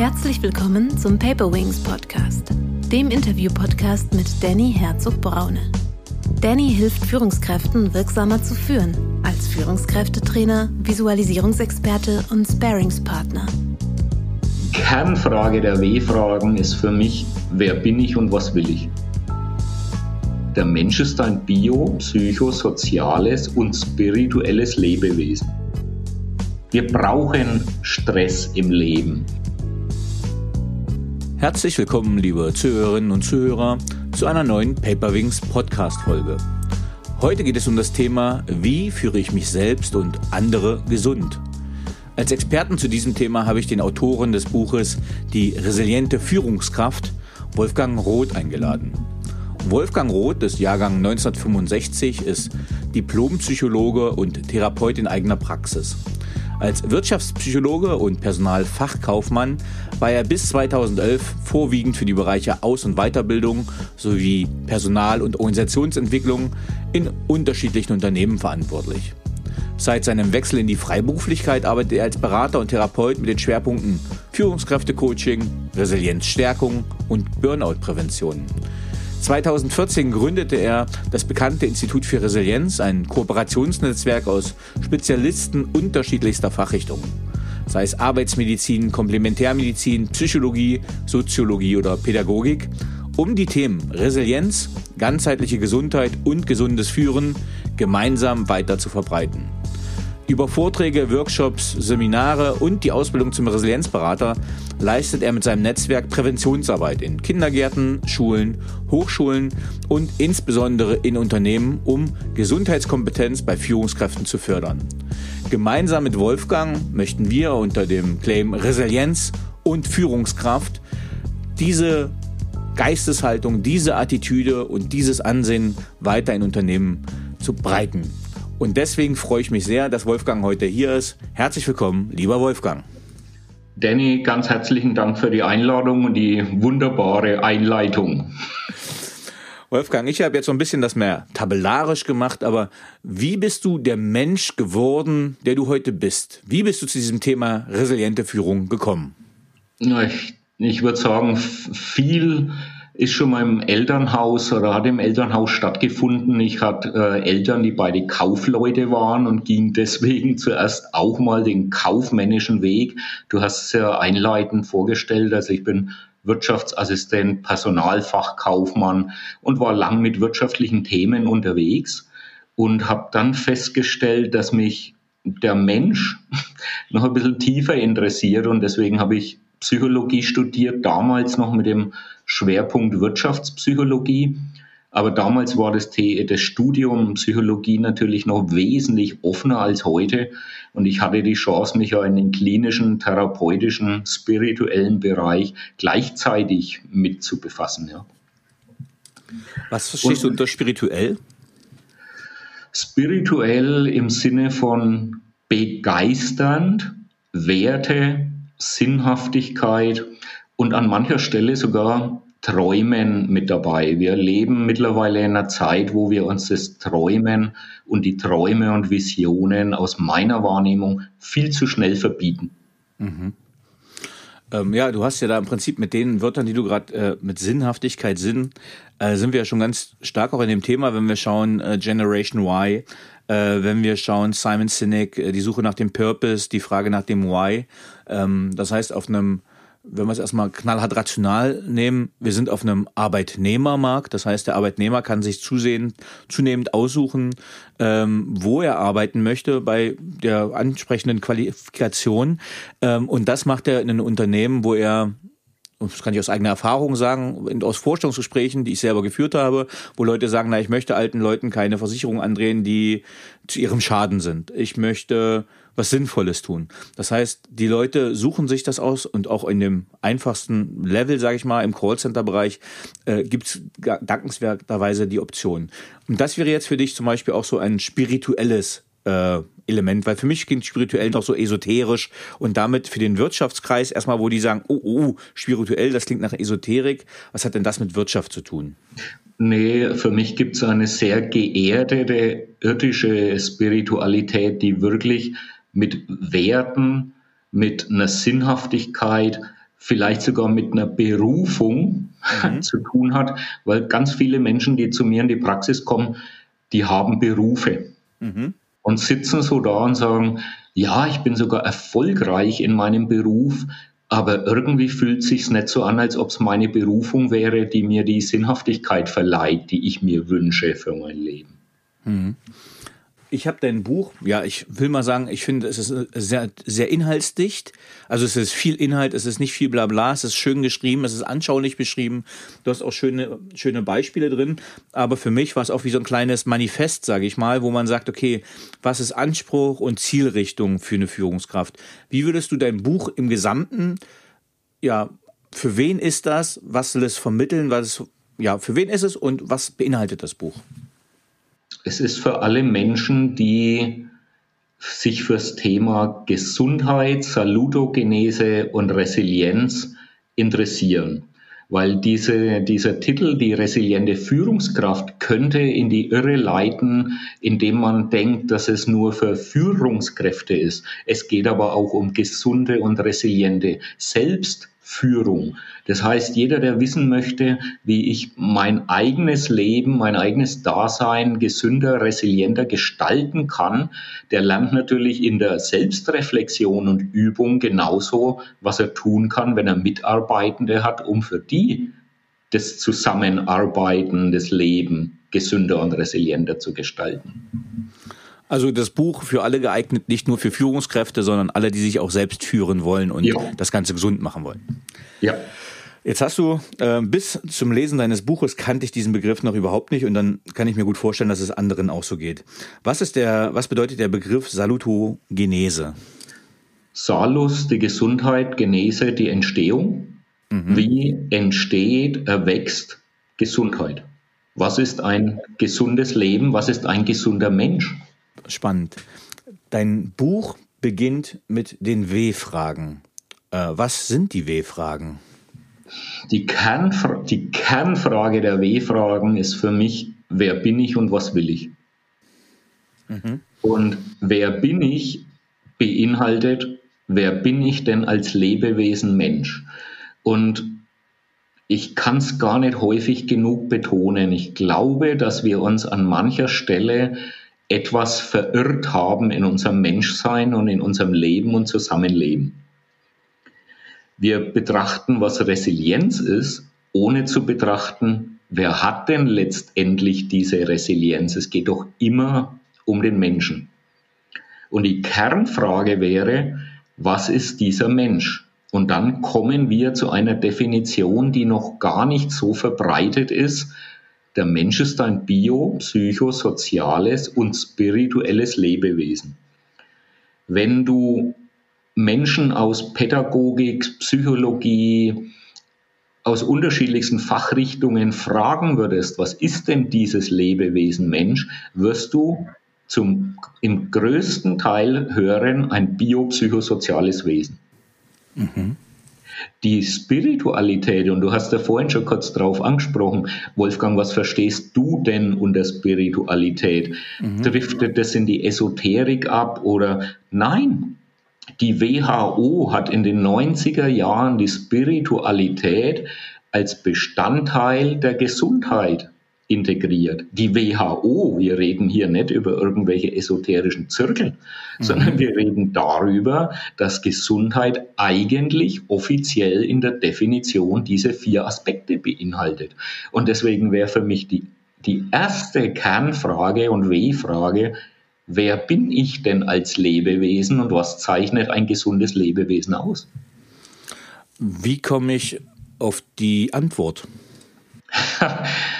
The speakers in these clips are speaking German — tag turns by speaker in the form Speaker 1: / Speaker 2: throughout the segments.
Speaker 1: Herzlich willkommen zum Paper Wings Podcast, dem Interview-Podcast mit Danny Herzog-Braune. Danny hilft Führungskräften wirksamer zu führen, als Führungskräftetrainer, Visualisierungsexperte und Sparingspartner.
Speaker 2: Kernfrage der W-Fragen ist für mich, wer bin ich und was will ich? Der Mensch ist ein bio-, psychosoziales und spirituelles Lebewesen. Wir brauchen Stress im Leben.
Speaker 3: Herzlich willkommen, liebe Zuhörerinnen und Zuhörer, zu einer neuen Paperwings Podcast-Folge. Heute geht es um das Thema, wie führe ich mich selbst und andere gesund? Als Experten zu diesem Thema habe ich den Autoren des Buches Die resiliente Führungskraft, Wolfgang Roth, eingeladen. Wolfgang Roth des Jahrgang 1965 ist Diplompsychologe und Therapeut in eigener Praxis. Als Wirtschaftspsychologe und Personalfachkaufmann war er bis 2011 vorwiegend für die Bereiche Aus- und Weiterbildung sowie Personal- und Organisationsentwicklung in unterschiedlichen Unternehmen verantwortlich. Seit seinem Wechsel in die Freiberuflichkeit arbeitet er als Berater und Therapeut mit den Schwerpunkten Führungskräftecoaching, Resilienzstärkung und Burnout-Prävention. 2014 gründete er das bekannte Institut für Resilienz, ein Kooperationsnetzwerk aus Spezialisten unterschiedlichster Fachrichtungen, sei es Arbeitsmedizin, Komplementärmedizin, Psychologie, Soziologie oder Pädagogik, um die Themen Resilienz, ganzheitliche Gesundheit und gesundes Führen gemeinsam weiter zu verbreiten. Über Vorträge, Workshops, Seminare und die Ausbildung zum Resilienzberater leistet er mit seinem Netzwerk Präventionsarbeit in Kindergärten, Schulen, Hochschulen und insbesondere in Unternehmen, um Gesundheitskompetenz bei Führungskräften zu fördern. Gemeinsam mit Wolfgang möchten wir unter dem Claim Resilienz und Führungskraft diese Geisteshaltung, diese Attitüde und dieses Ansehen weiter in Unternehmen zu breiten. Und deswegen freue ich mich sehr, dass Wolfgang heute hier ist. Herzlich willkommen, lieber Wolfgang.
Speaker 2: Danny, ganz herzlichen Dank für die Einladung und die wunderbare Einleitung.
Speaker 3: Wolfgang, ich habe jetzt so ein bisschen das mehr tabellarisch gemacht, aber wie bist du der Mensch geworden, der du heute bist? Wie bist du zu diesem Thema resiliente Führung gekommen?
Speaker 2: Ich, ich würde sagen, viel ist schon mal im Elternhaus oder hat im Elternhaus stattgefunden. Ich hatte äh, Eltern, die beide Kaufleute waren und ging deswegen zuerst auch mal den kaufmännischen Weg. Du hast es ja einleitend vorgestellt, also ich bin Wirtschaftsassistent, Personalfachkaufmann und war lang mit wirtschaftlichen Themen unterwegs und habe dann festgestellt, dass mich der Mensch noch ein bisschen tiefer interessiert und deswegen habe ich Psychologie studiert, damals noch mit dem Schwerpunkt Wirtschaftspsychologie. Aber damals war das, das Studium Psychologie natürlich noch wesentlich offener als heute. Und ich hatte die Chance, mich ja in den klinischen, therapeutischen, spirituellen Bereich gleichzeitig mit zu befassen. Ja.
Speaker 3: Was verstehst Und, du unter spirituell?
Speaker 2: Spirituell im Sinne von begeisternd, Werte, Sinnhaftigkeit und an mancher Stelle sogar Träumen mit dabei. Wir leben mittlerweile in einer Zeit, wo wir uns das Träumen und die Träume und Visionen aus meiner Wahrnehmung viel zu schnell verbieten.
Speaker 3: Mhm. Ähm, ja, du hast ja da im Prinzip mit den Wörtern, die du gerade äh, mit Sinnhaftigkeit, Sinn, äh, sind wir ja schon ganz stark auch in dem Thema, wenn wir schauen äh, Generation Y, wenn wir schauen Simon Sinek, äh, die Suche nach dem Purpose, die Frage nach dem Why. Ähm, das heißt, auf einem wenn wir es erstmal knallhart rational nehmen, wir sind auf einem Arbeitnehmermarkt. Das heißt, der Arbeitnehmer kann sich zusehen, zunehmend aussuchen, ähm, wo er arbeiten möchte bei der ansprechenden Qualifikation. Ähm, und das macht er in einem Unternehmen, wo er das kann ich aus eigener Erfahrung sagen, aus Vorstellungsgesprächen, die ich selber geführt habe, wo Leute sagen, na, ich möchte alten Leuten keine Versicherung andrehen, die zu ihrem Schaden sind. Ich möchte was Sinnvolles tun. Das heißt, die Leute suchen sich das aus und auch in dem einfachsten Level, sage ich mal, im Callcenter-Bereich äh, gibt es dankenswerterweise die Option. Und das wäre jetzt für dich zum Beispiel auch so ein spirituelles äh, Element, weil für mich klingt spirituell doch so esoterisch und damit für den Wirtschaftskreis erstmal, wo die sagen, oh, oh, spirituell, das klingt nach Esoterik. Was hat denn das mit Wirtschaft zu tun?
Speaker 2: Nee, für mich gibt es eine sehr geerdete irdische Spiritualität, die wirklich mit Werten, mit einer Sinnhaftigkeit vielleicht sogar mit einer Berufung mhm. zu tun hat, weil ganz viele Menschen, die zu mir in die Praxis kommen, die haben Berufe mhm. Und sitzen so da und sagen, ja, ich bin sogar erfolgreich in meinem Beruf, aber irgendwie fühlt sich's nicht so an, als ob es meine Berufung wäre, die mir die Sinnhaftigkeit verleiht, die ich mir wünsche für mein Leben. Mhm.
Speaker 3: Ich habe dein Buch, ja, ich will mal sagen, ich finde, es ist sehr, sehr inhaltsdicht. Also es ist viel Inhalt, es ist nicht viel Blabla, es ist schön geschrieben, es ist anschaulich beschrieben. Du hast auch schöne, schöne Beispiele drin. Aber für mich war es auch wie so ein kleines Manifest, sage ich mal, wo man sagt, okay, was ist Anspruch und Zielrichtung für eine Führungskraft? Wie würdest du dein Buch im Gesamten, ja, für wen ist das? Was soll es vermitteln? Was, ja, für wen ist es und was beinhaltet das Buch?
Speaker 2: Es ist für alle Menschen, die sich fürs Thema Gesundheit, Salutogenese und Resilienz interessieren. Weil diese, dieser Titel, die resiliente Führungskraft, könnte in die Irre leiten, indem man denkt, dass es nur für Führungskräfte ist. Es geht aber auch um gesunde und resiliente Selbst Führung. Das heißt, jeder, der wissen möchte, wie ich mein eigenes Leben, mein eigenes Dasein gesünder, resilienter gestalten kann, der lernt natürlich in der Selbstreflexion und Übung genauso, was er tun kann, wenn er Mitarbeitende hat, um für die das Zusammenarbeiten, das Leben gesünder und resilienter zu gestalten.
Speaker 3: Also das Buch für alle geeignet, nicht nur für Führungskräfte, sondern alle, die sich auch selbst führen wollen und ja. das Ganze gesund machen wollen.
Speaker 2: Ja.
Speaker 3: Jetzt hast du äh, bis zum Lesen deines Buches kannte ich diesen Begriff noch überhaupt nicht und dann kann ich mir gut vorstellen, dass es anderen auch so geht. Was ist der, was bedeutet der Begriff Salutogenese?
Speaker 2: Salus, die Gesundheit, Genese, die Entstehung. Mhm. Wie entsteht, erwächst Gesundheit? Was ist ein gesundes Leben? Was ist ein gesunder Mensch?
Speaker 3: Spannend. Dein Buch beginnt mit den W-Fragen. Äh, was sind die W-Fragen?
Speaker 2: Die, Kernfra die Kernfrage der W-Fragen ist für mich, wer bin ich und was will ich? Mhm. Und wer bin ich beinhaltet, wer bin ich denn als Lebewesen Mensch? Und ich kann es gar nicht häufig genug betonen. Ich glaube, dass wir uns an mancher Stelle etwas verirrt haben in unserem Menschsein und in unserem Leben und Zusammenleben. Wir betrachten, was Resilienz ist, ohne zu betrachten, wer hat denn letztendlich diese Resilienz. Es geht doch immer um den Menschen. Und die Kernfrage wäre, was ist dieser Mensch? Und dann kommen wir zu einer Definition, die noch gar nicht so verbreitet ist, der Mensch ist ein bio-, psychosoziales und spirituelles Lebewesen. Wenn du Menschen aus Pädagogik, Psychologie, aus unterschiedlichsten Fachrichtungen fragen würdest, was ist denn dieses Lebewesen Mensch, wirst du zum, im größten Teil hören ein biopsychosoziales Wesen. Mhm. Die Spiritualität, und du hast ja vorhin schon kurz drauf angesprochen, Wolfgang, was verstehst du denn unter Spiritualität? Mhm. Driftet das in die Esoterik ab oder nein? Die WHO hat in den 90er Jahren die Spiritualität als Bestandteil der Gesundheit integriert. Die WHO, wir reden hier nicht über irgendwelche esoterischen Zirkel, mhm. sondern wir reden darüber, dass Gesundheit eigentlich offiziell in der Definition diese vier Aspekte beinhaltet. Und deswegen wäre für mich die, die erste Kernfrage und W-Frage, wer bin ich denn als Lebewesen und was zeichnet ein gesundes Lebewesen aus?
Speaker 3: Wie komme ich auf die Antwort?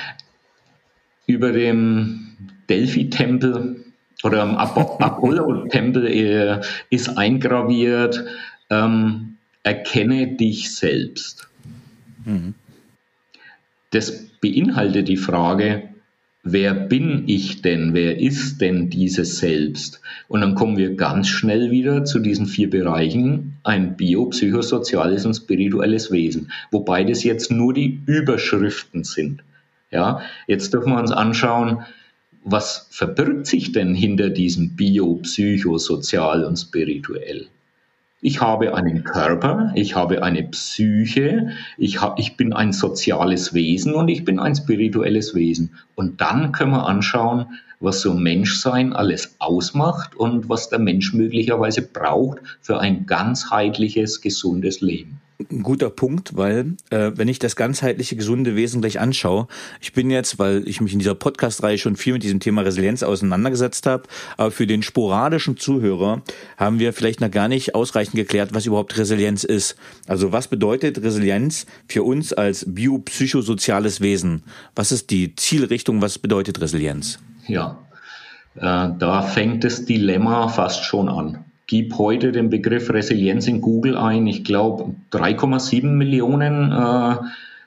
Speaker 2: über dem Delphi-Tempel oder am Apollo-Tempel äh, ist eingraviert, ähm, erkenne dich selbst. Mhm. Das beinhaltet die Frage, wer bin ich denn? Wer ist denn dieses Selbst? Und dann kommen wir ganz schnell wieder zu diesen vier Bereichen, ein bio, psychosoziales und spirituelles Wesen, wobei das jetzt nur die Überschriften sind. Ja, jetzt dürfen wir uns anschauen, was verbirgt sich denn hinter diesem Bio, Psycho, Sozial und Spirituell? Ich habe einen Körper, ich habe eine Psyche, ich, hab, ich bin ein soziales Wesen und ich bin ein spirituelles Wesen. Und dann können wir anschauen, was so Menschsein alles ausmacht und was der Mensch möglicherweise braucht für ein ganzheitliches, gesundes Leben
Speaker 3: ein guter Punkt, weil äh, wenn ich das ganzheitliche gesunde Wesen gleich anschaue, ich bin jetzt, weil ich mich in dieser Podcast-Reihe schon viel mit diesem Thema Resilienz auseinandergesetzt habe, aber für den sporadischen Zuhörer haben wir vielleicht noch gar nicht ausreichend geklärt, was überhaupt Resilienz ist. Also was bedeutet Resilienz für uns als biopsychosoziales Wesen? Was ist die Zielrichtung? Was bedeutet Resilienz?
Speaker 2: Ja, äh, da fängt das Dilemma fast schon an gib heute den Begriff Resilienz in Google ein. Ich glaube, 3,7 Millionen äh,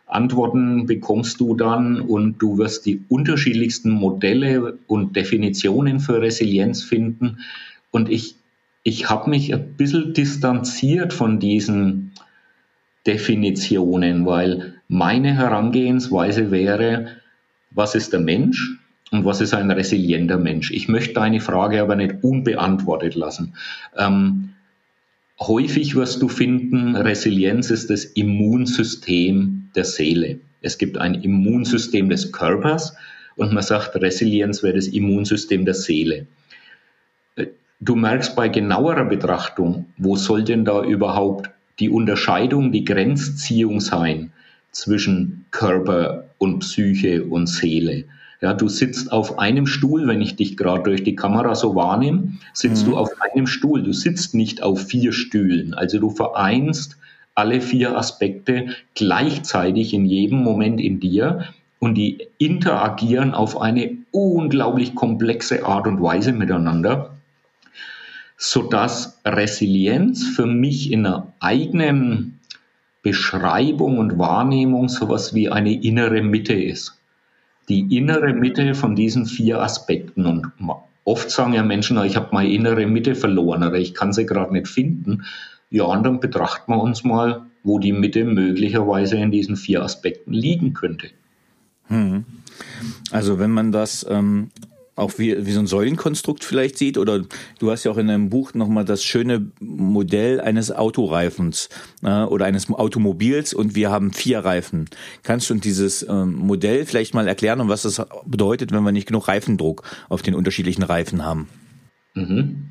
Speaker 2: Antworten bekommst du dann und du wirst die unterschiedlichsten Modelle und Definitionen für Resilienz finden. Und ich, ich habe mich ein bisschen distanziert von diesen Definitionen, weil meine Herangehensweise wäre, was ist der Mensch? Und was ist ein resilienter Mensch? Ich möchte deine Frage aber nicht unbeantwortet lassen. Ähm, häufig wirst du finden, Resilienz ist das Immunsystem der Seele. Es gibt ein Immunsystem des Körpers und man sagt, Resilienz wäre das Immunsystem der Seele. Äh, du merkst bei genauerer Betrachtung, wo soll denn da überhaupt die Unterscheidung, die Grenzziehung sein zwischen Körper und Psyche und Seele? Ja, du sitzt auf einem Stuhl, wenn ich dich gerade durch die Kamera so wahrnehme, sitzt mhm. du auf einem Stuhl. Du sitzt nicht auf vier Stühlen. Also du vereinst alle vier Aspekte gleichzeitig in jedem Moment in dir und die interagieren auf eine unglaublich komplexe Art und Weise miteinander, sodass Resilienz für mich in einer eigenen Beschreibung und Wahrnehmung sowas wie eine innere Mitte ist die innere Mitte von diesen vier Aspekten. Und oft sagen ja Menschen, ich habe meine innere Mitte verloren oder ich kann sie gerade nicht finden. Ja, und dann betrachten wir uns mal, wo die Mitte möglicherweise in diesen vier Aspekten liegen könnte.
Speaker 3: Hm. Also wenn man das ähm, auch wie, wie so ein Säulenkonstrukt vielleicht sieht. Oder du hast ja auch in deinem Buch nochmal das schöne Modell eines Autoreifens äh, oder eines Automobils und wir haben vier Reifen. Kannst du dieses ähm, Modell vielleicht mal erklären und was das bedeutet, wenn wir nicht genug Reifendruck auf den unterschiedlichen Reifen haben?
Speaker 2: Mhm.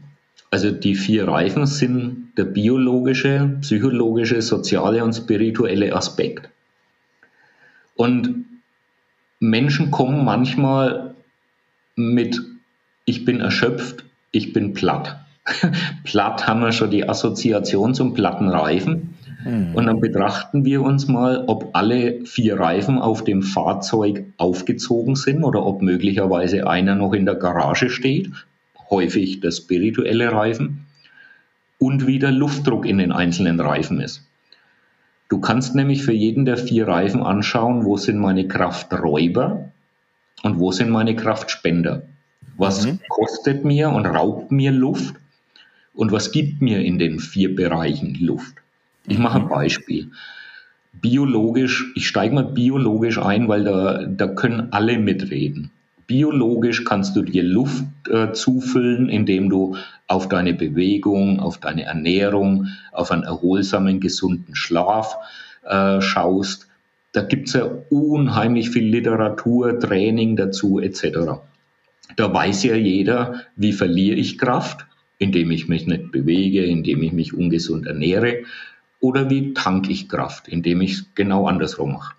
Speaker 2: Also die vier Reifen sind der biologische, psychologische, soziale und spirituelle Aspekt. Und Menschen kommen manchmal mit ich bin erschöpft, ich bin platt. platt haben wir schon die Assoziation zum platten Reifen. Mhm. Und dann betrachten wir uns mal, ob alle vier Reifen auf dem Fahrzeug aufgezogen sind oder ob möglicherweise einer noch in der Garage steht, häufig der spirituelle Reifen, und wie der Luftdruck in den einzelnen Reifen ist. Du kannst nämlich für jeden der vier Reifen anschauen, wo sind meine Krafträuber und wo sind meine Kraftspender? Was mhm. kostet mir und raubt mir Luft und was gibt mir in den vier Bereichen Luft? Ich mache ein mhm. Beispiel. Biologisch, ich steige mal biologisch ein, weil da, da können alle mitreden. Biologisch kannst du dir Luft äh, zufüllen, indem du auf deine Bewegung, auf deine Ernährung, auf einen erholsamen, gesunden Schlaf äh, schaust. Da gibt es ja unheimlich viel Literatur, Training dazu etc. Da weiß ja jeder, wie verliere ich Kraft, indem ich mich nicht bewege, indem ich mich ungesund ernähre, oder wie tanke ich Kraft, indem ich es genau andersrum mache.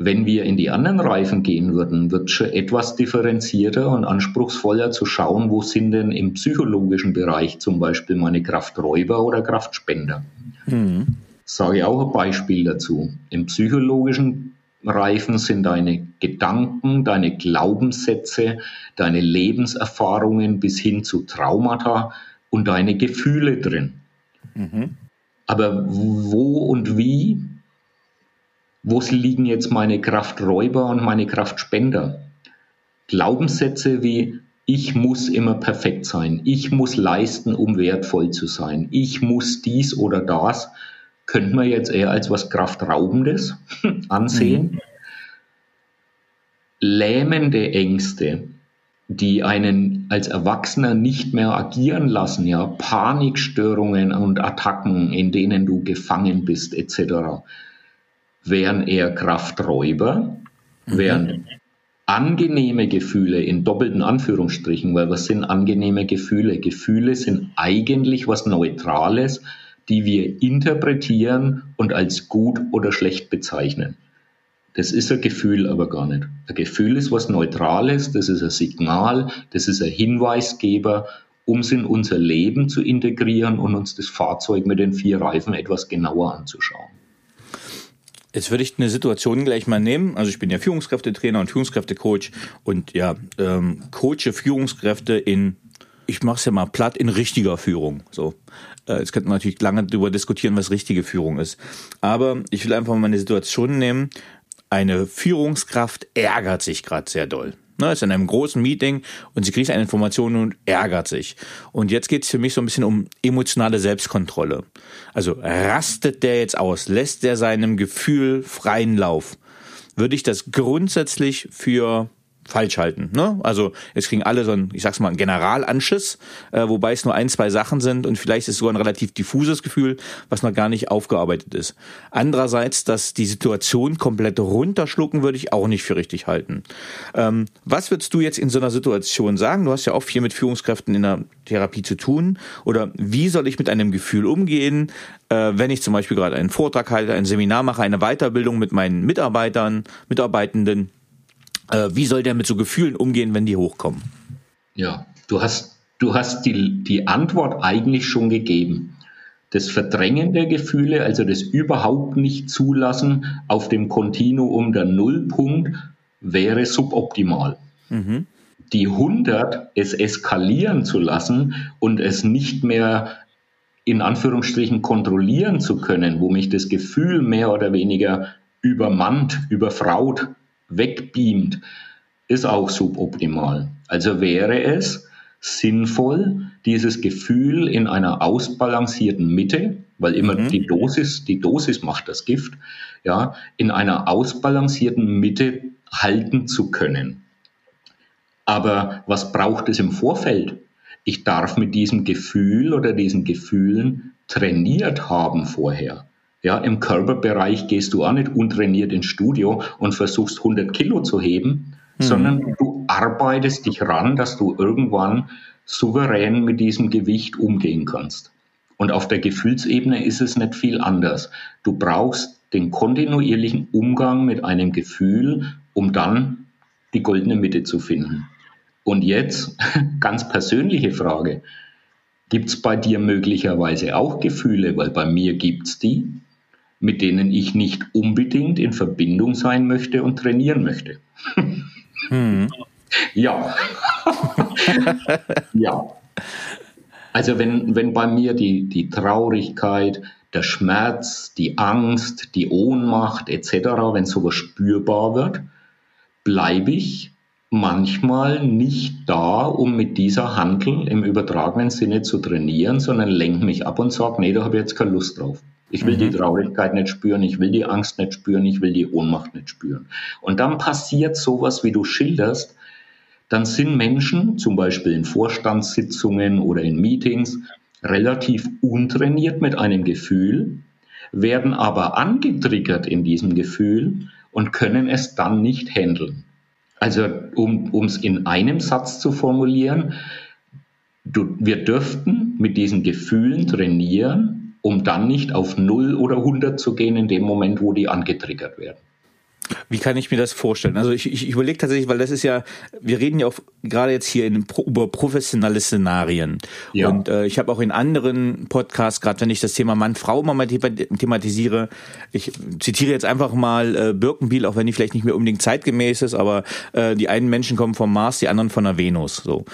Speaker 2: Wenn wir in die anderen Reifen gehen würden, wird es schon etwas differenzierter und anspruchsvoller zu schauen, wo sind denn im psychologischen Bereich zum Beispiel meine Krafträuber oder Kraftspender. Mhm sage ich auch ein Beispiel dazu. Im psychologischen Reifen sind deine Gedanken, deine Glaubenssätze, deine Lebenserfahrungen bis hin zu Traumata und deine Gefühle drin. Mhm. Aber wo und wie, wo liegen jetzt meine Krafträuber und meine Kraftspender? Glaubenssätze wie ich muss immer perfekt sein, ich muss leisten, um wertvoll zu sein, ich muss dies oder das, könnte man jetzt eher als was Kraftraubendes ansehen. Mhm. Lähmende Ängste die einen als Erwachsener nicht mehr agieren lassen, ja, Panikstörungen und Attacken, in denen du gefangen bist, etc., wären eher Krafträuber, mhm. während angenehme Gefühle in doppelten Anführungsstrichen, weil was sind angenehme Gefühle? Gefühle sind eigentlich was Neutrales, die wir interpretieren und als gut oder schlecht bezeichnen. Das ist ein Gefühl aber gar nicht. Ein Gefühl ist was Neutrales, das ist ein Signal, das ist ein Hinweisgeber, um es in unser Leben zu integrieren und uns das Fahrzeug mit den vier Reifen etwas genauer anzuschauen.
Speaker 3: Jetzt würde ich eine Situation gleich mal nehmen. Also ich bin ja Führungskräftetrainer und Führungskräftecoach und ja, ähm, coache Führungskräfte in, ich mache es ja mal platt, in richtiger Führung. So, äh, jetzt könnte man natürlich lange darüber diskutieren, was richtige Führung ist. Aber ich will einfach mal eine Situation nehmen, eine Führungskraft ärgert sich gerade sehr doll. Ne, ist in einem großen Meeting und sie kriegt eine Information und ärgert sich. Und jetzt geht es für mich so ein bisschen um emotionale Selbstkontrolle. Also rastet der jetzt aus, lässt der seinem Gefühl freien Lauf? Würde ich das grundsätzlich für falsch halten. Ne? Also jetzt kriegen alle so ein, ich sag's mal, ein Generalanschiss, äh, wobei es nur ein, zwei Sachen sind und vielleicht ist es sogar ein relativ diffuses Gefühl, was noch gar nicht aufgearbeitet ist. Andererseits, dass die Situation komplett runterschlucken, würde ich auch nicht für richtig halten. Ähm, was würdest du jetzt in so einer Situation sagen? Du hast ja auch viel mit Führungskräften in der Therapie zu tun. Oder wie soll ich mit einem Gefühl umgehen, äh, wenn ich zum Beispiel gerade einen Vortrag halte, ein Seminar mache, eine Weiterbildung mit meinen Mitarbeitern, Mitarbeitenden? Äh, wie soll der mit so Gefühlen umgehen, wenn die hochkommen?
Speaker 2: Ja, du hast, du hast die, die Antwort eigentlich schon gegeben. Das Verdrängen der Gefühle, also das überhaupt nicht zulassen auf dem Kontinuum der Nullpunkt, wäre suboptimal. Mhm. Die 100 es eskalieren zu lassen und es nicht mehr in Anführungsstrichen kontrollieren zu können, wo mich das Gefühl mehr oder weniger übermannt, überfraut, wegbeamt, ist auch suboptimal. Also wäre es sinnvoll, dieses Gefühl in einer ausbalancierten Mitte, weil immer mhm. die Dosis, die Dosis macht das Gift, ja, in einer ausbalancierten Mitte halten zu können. Aber was braucht es im Vorfeld? Ich darf mit diesem Gefühl oder diesen Gefühlen trainiert haben vorher. Ja, im Körperbereich gehst du auch nicht untrainiert ins Studio und versuchst 100 Kilo zu heben, mhm. sondern du arbeitest dich ran, dass du irgendwann souverän mit diesem Gewicht umgehen kannst. Und auf der Gefühlsebene ist es nicht viel anders. Du brauchst den kontinuierlichen Umgang mit einem Gefühl, um dann die goldene Mitte zu finden. Und jetzt ganz persönliche Frage. Gibt es bei dir möglicherweise auch Gefühle, weil bei mir gibt es die, mit denen ich nicht unbedingt in Verbindung sein möchte und trainieren möchte. Hm. Ja. ja. Also wenn, wenn bei mir die, die Traurigkeit, der Schmerz, die Angst, die Ohnmacht etc., wenn sowas spürbar wird, bleibe ich manchmal nicht da, um mit dieser Handel im übertragenen Sinne zu trainieren, sondern lenke mich ab und sage, nee, da habe ich jetzt keine Lust drauf. Ich will mhm. die Traurigkeit nicht spüren, ich will die Angst nicht spüren, ich will die Ohnmacht nicht spüren. Und dann passiert sowas, wie du schilderst, dann sind Menschen, zum Beispiel in Vorstandssitzungen oder in Meetings, relativ untrainiert mit einem Gefühl, werden aber angetriggert in diesem Gefühl und können es dann nicht handeln. Also um es in einem Satz zu formulieren, du, wir dürften mit diesen Gefühlen trainieren, um dann nicht auf 0 oder 100 zu gehen in dem Moment, wo die angetriggert werden.
Speaker 3: Wie kann ich mir das vorstellen? Also ich, ich überlege tatsächlich, weil das ist ja, wir reden ja auch gerade jetzt hier in, über professionelle Szenarien. Ja. Und äh, ich habe auch in anderen Podcasts, gerade wenn ich das Thema Mann-Frau mal thematisiere, ich zitiere jetzt einfach mal äh, Birkenbiel, auch wenn die vielleicht nicht mehr unbedingt zeitgemäß ist, aber äh, die einen Menschen kommen vom Mars, die anderen von der Venus. So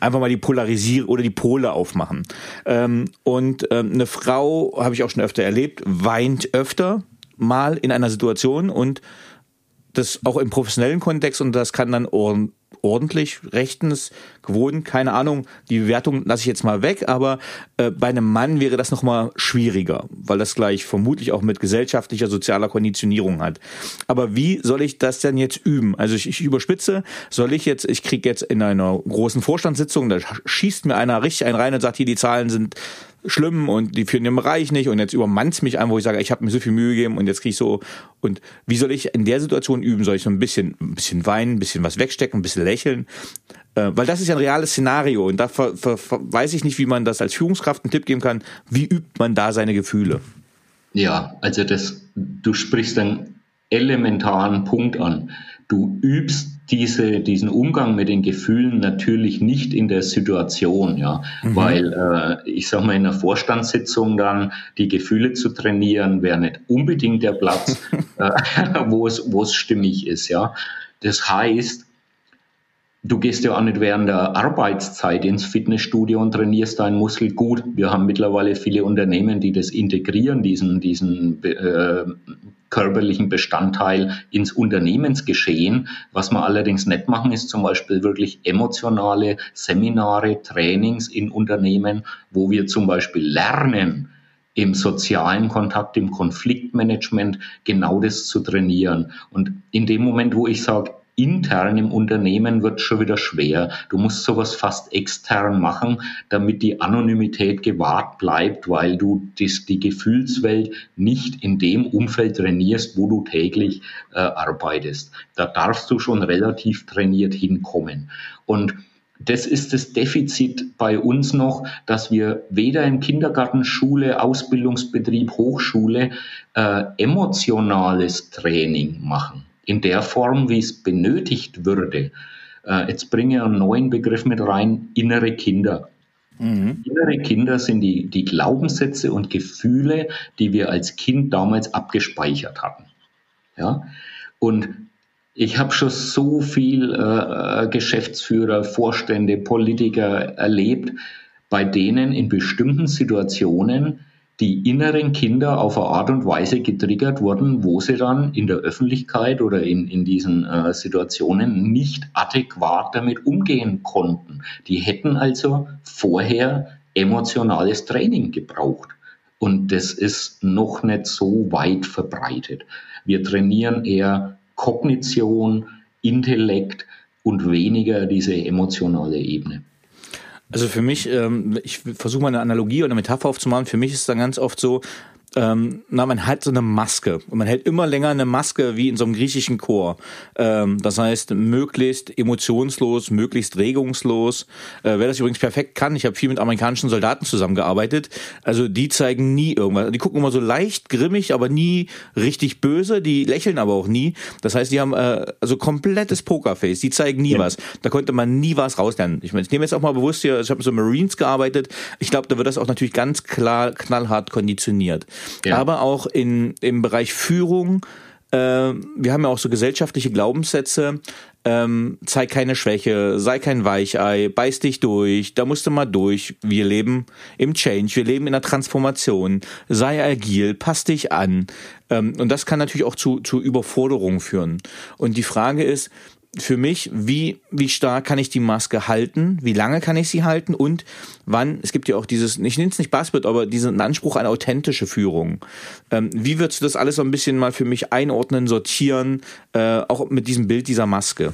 Speaker 3: einfach mal die Polarisiere oder die Pole aufmachen. Ähm, und ähm, eine Frau, habe ich auch schon öfter erlebt, weint öfter mal in einer Situation und das auch im professionellen Kontext und das kann dann ordentlich, rechtens, gewohnt, keine Ahnung, die Bewertung lasse ich jetzt mal weg, aber äh, bei einem Mann wäre das nochmal schwieriger, weil das gleich vermutlich auch mit gesellschaftlicher, sozialer Konditionierung hat. Aber wie soll ich das denn jetzt üben? Also ich, ich überspitze, soll ich jetzt, ich kriege jetzt in einer großen Vorstandssitzung, da schießt mir einer richtig einen rein und sagt, hier die Zahlen sind schlimm und die führen den Bereich nicht und jetzt übermannt mich an, wo ich sage, ich habe mir so viel Mühe gegeben und jetzt kriege ich so und wie soll ich in der Situation üben? Soll ich so ein bisschen, ein bisschen weinen, ein bisschen was wegstecken, ein bisschen lächeln? Äh, weil das ist ja ein reales Szenario und da ver, ver, ver, weiß ich nicht, wie man das als Führungskraft einen Tipp geben kann. Wie übt man da seine Gefühle?
Speaker 2: Ja, also das, du sprichst einen elementaren Punkt an. Du übst diese, diesen Umgang mit den Gefühlen natürlich nicht in der Situation, ja, mhm. weil äh, ich sag mal in einer Vorstandssitzung dann die Gefühle zu trainieren wäre nicht unbedingt der Platz, äh, wo es wo es stimmig ist, ja. Das heißt, Du gehst ja auch nicht während der Arbeitszeit ins Fitnessstudio und trainierst deinen Muskel gut. Wir haben mittlerweile viele Unternehmen, die das integrieren, diesen, diesen äh, körperlichen Bestandteil ins Unternehmensgeschehen. Was wir allerdings nicht machen, ist zum Beispiel wirklich emotionale Seminare, Trainings in Unternehmen, wo wir zum Beispiel lernen, im sozialen Kontakt, im Konfliktmanagement genau das zu trainieren. Und in dem Moment, wo ich sage, intern im Unternehmen wird schon wieder schwer. Du musst sowas fast extern machen, damit die Anonymität gewahrt bleibt, weil du dies, die Gefühlswelt nicht in dem Umfeld trainierst, wo du täglich äh, arbeitest. Da darfst du schon relativ trainiert hinkommen. Und das ist das Defizit bei uns noch, dass wir weder im Kindergarten, Schule, Ausbildungsbetrieb, Hochschule äh, emotionales Training machen in der Form, wie es benötigt würde. Äh, jetzt bringe ich einen neuen Begriff mit rein, innere Kinder. Mhm. Innere Kinder sind die, die Glaubenssätze und Gefühle, die wir als Kind damals abgespeichert hatten. Ja? Und ich habe schon so viel äh, Geschäftsführer, Vorstände, Politiker erlebt, bei denen in bestimmten Situationen die inneren Kinder auf eine Art und Weise getriggert wurden, wo sie dann in der Öffentlichkeit oder in, in diesen äh, Situationen nicht adäquat damit umgehen konnten. Die hätten also vorher emotionales Training gebraucht. Und das ist noch nicht so weit verbreitet. Wir trainieren eher Kognition, Intellekt und weniger diese emotionale Ebene.
Speaker 3: Also für mich, ähm, ich versuche mal eine Analogie oder eine Metapher aufzumachen. Für mich ist es dann ganz oft so, ähm, na, man hat so eine Maske und man hält immer länger eine Maske wie in so einem griechischen Chor. Ähm, das heißt, möglichst emotionslos, möglichst regungslos. Äh, wer das übrigens perfekt kann, ich habe viel mit amerikanischen Soldaten zusammengearbeitet. Also die zeigen nie irgendwas. Die gucken immer so leicht grimmig, aber nie richtig böse. Die lächeln aber auch nie. Das heißt, die haben äh, also komplettes Pokerface. Die zeigen nie ja. was. Da konnte man nie was rauslernen. Ich, meine, ich nehme jetzt auch mal bewusst hier, ich habe so Marines gearbeitet. Ich glaube, da wird das auch natürlich ganz klar knallhart konditioniert ja. aber auch in, im Bereich Führung. Äh, wir haben ja auch so gesellschaftliche Glaubenssätze. Ähm, zeig keine Schwäche, sei kein Weichei, beiß dich durch, da musst du mal durch. Wir leben im Change, wir leben in der Transformation, sei agil, pass dich an. Ähm, und das kann natürlich auch zu, zu Überforderungen führen. Und die Frage ist, für mich, wie, wie stark kann ich die Maske halten, wie lange kann ich sie halten und wann, es gibt ja auch dieses, ich nenne es nicht Buzzword, aber diesen Anspruch an authentische Führung. Ähm, wie würdest du das alles so ein bisschen mal für mich einordnen, sortieren, äh, auch mit diesem Bild dieser Maske?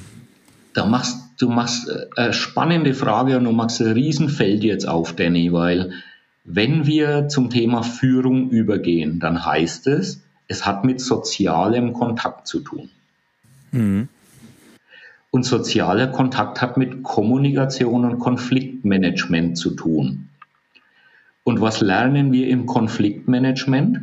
Speaker 2: Da machst du machst äh, eine spannende Frage und du machst ein Riesenfeld jetzt auf, Danny, weil wenn wir zum Thema Führung übergehen, dann heißt es, es hat mit sozialem Kontakt zu tun. Mhm. Und sozialer Kontakt hat mit Kommunikation und Konfliktmanagement zu tun. Und was lernen wir im Konfliktmanagement?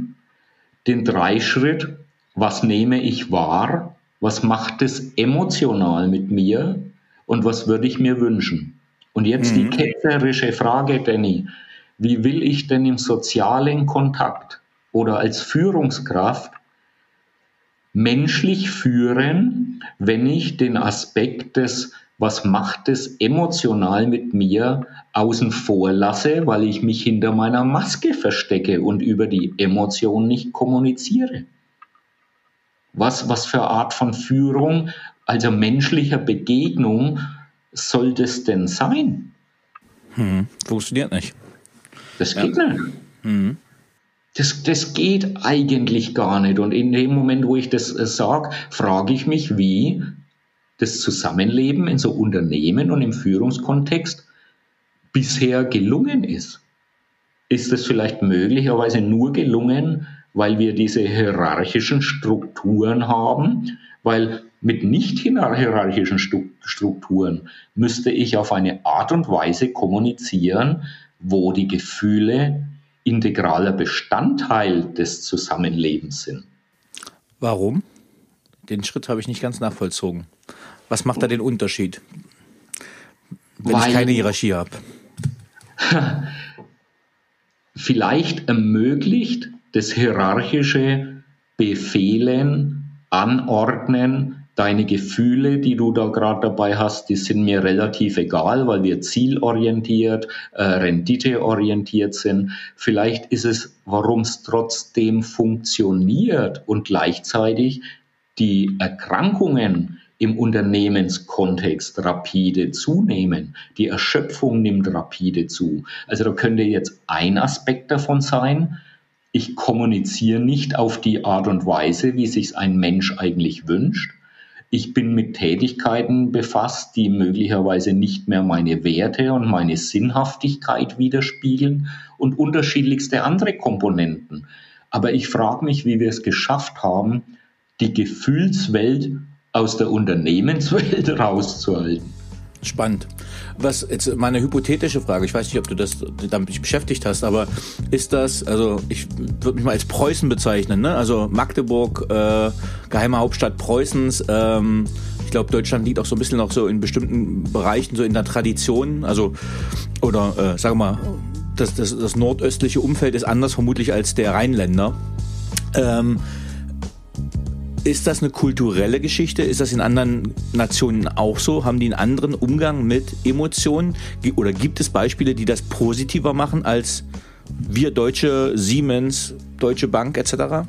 Speaker 2: Den Dreischritt, was nehme ich wahr, was macht es emotional mit mir und was würde ich mir wünschen? Und jetzt mhm. die ketzerische Frage, Danny, wie will ich denn im sozialen Kontakt oder als Führungskraft menschlich führen, wenn ich den Aspekt des, was macht es emotional mit mir, außen vor lasse, weil ich mich hinter meiner Maske verstecke und über die Emotion nicht kommuniziere. Was, was für Art von Führung, also menschlicher Begegnung, soll das denn sein?
Speaker 3: Hm, funktioniert nicht.
Speaker 2: Das geht ja. nicht. Hm. Das, das geht eigentlich gar nicht. Und in dem Moment, wo ich das äh, sage, frage ich mich, wie das Zusammenleben in so Unternehmen und im Führungskontext bisher gelungen ist. Ist es vielleicht möglicherweise nur gelungen, weil wir diese hierarchischen Strukturen haben, weil mit nicht hierarchischen Strukturen müsste ich auf eine Art und Weise kommunizieren, wo die Gefühle integraler Bestandteil des Zusammenlebens sind.
Speaker 3: Warum? Den Schritt habe ich nicht ganz nachvollzogen. Was macht da den Unterschied, wenn Weil, ich keine Hierarchie habe?
Speaker 2: Vielleicht ermöglicht das hierarchische Befehlen, Anordnen, deine Gefühle, die du da gerade dabei hast, die sind mir relativ egal, weil wir zielorientiert, äh, renditeorientiert sind. Vielleicht ist es, warum es trotzdem funktioniert und gleichzeitig die Erkrankungen im Unternehmenskontext rapide zunehmen. Die Erschöpfung nimmt rapide zu. Also da könnte jetzt ein Aspekt davon sein, ich kommuniziere nicht auf die Art und Weise, wie sich ein Mensch eigentlich wünscht. Ich bin mit Tätigkeiten befasst, die möglicherweise nicht mehr meine Werte und meine Sinnhaftigkeit widerspiegeln und unterschiedlichste andere Komponenten. Aber ich frage mich, wie wir es geschafft haben, die Gefühlswelt aus der Unternehmenswelt rauszuhalten.
Speaker 3: Spannend. Was jetzt meine hypothetische Frage, ich weiß nicht, ob du das damit beschäftigt hast, aber ist das, also ich würde mich mal als Preußen bezeichnen, ne? Also Magdeburg, äh, geheime Hauptstadt Preußens, ähm, ich glaube, Deutschland liegt auch so ein bisschen noch so in bestimmten Bereichen, so in der Tradition, also oder äh, sagen wir mal, das, das, das nordöstliche Umfeld ist anders vermutlich als der Rheinländer. Ähm, ist das eine kulturelle Geschichte? Ist das in anderen Nationen auch so? Haben die einen anderen Umgang mit Emotionen? Oder gibt es Beispiele, die das positiver machen als wir Deutsche, Siemens, Deutsche Bank etc.?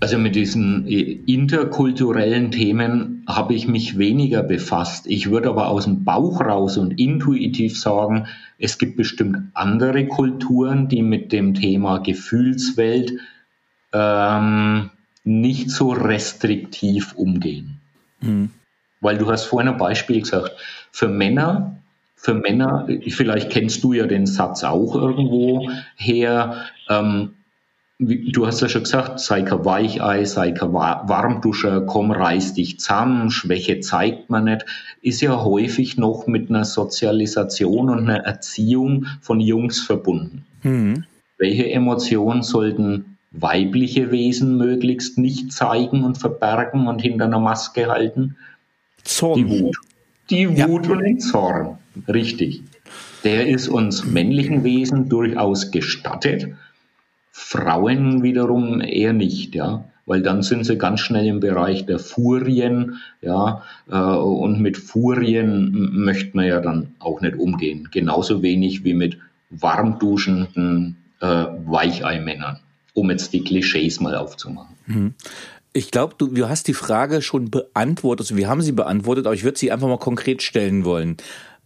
Speaker 2: Also mit diesen äh, interkulturellen Themen habe ich mich weniger befasst. Ich würde aber aus dem Bauch raus und intuitiv sagen, es gibt bestimmt andere Kulturen, die mit dem Thema Gefühlswelt ähm, nicht so restriktiv umgehen. Mhm. Weil du hast vorhin ein Beispiel gesagt, für Männer, für Männer, vielleicht kennst du ja den Satz auch irgendwo her, ähm, du hast ja schon gesagt, sei kein Weichei, sei kein Warmduscher, komm, reiß dich zusammen, Schwäche zeigt man nicht, ist ja häufig noch mit einer Sozialisation und einer Erziehung von Jungs verbunden. Mhm. Welche Emotionen sollten weibliche Wesen möglichst nicht zeigen und verbergen und hinter einer Maske halten?
Speaker 3: Zorn.
Speaker 2: Die Wut. Die Wut ja. und den Zorn. Richtig. Der ist uns männlichen Wesen durchaus gestattet. Frauen wiederum eher nicht, ja. Weil dann sind sie ganz schnell im Bereich der Furien, ja. Äh, und mit Furien möchte man ja dann auch nicht umgehen. Genauso wenig wie mit warmduschenden äh, Weicheimännern um jetzt die Klischees mal aufzumachen. Mhm.
Speaker 3: Ich glaube, du, du hast die Frage schon beantwortet, also wir haben sie beantwortet, aber ich würde sie einfach mal konkret stellen wollen.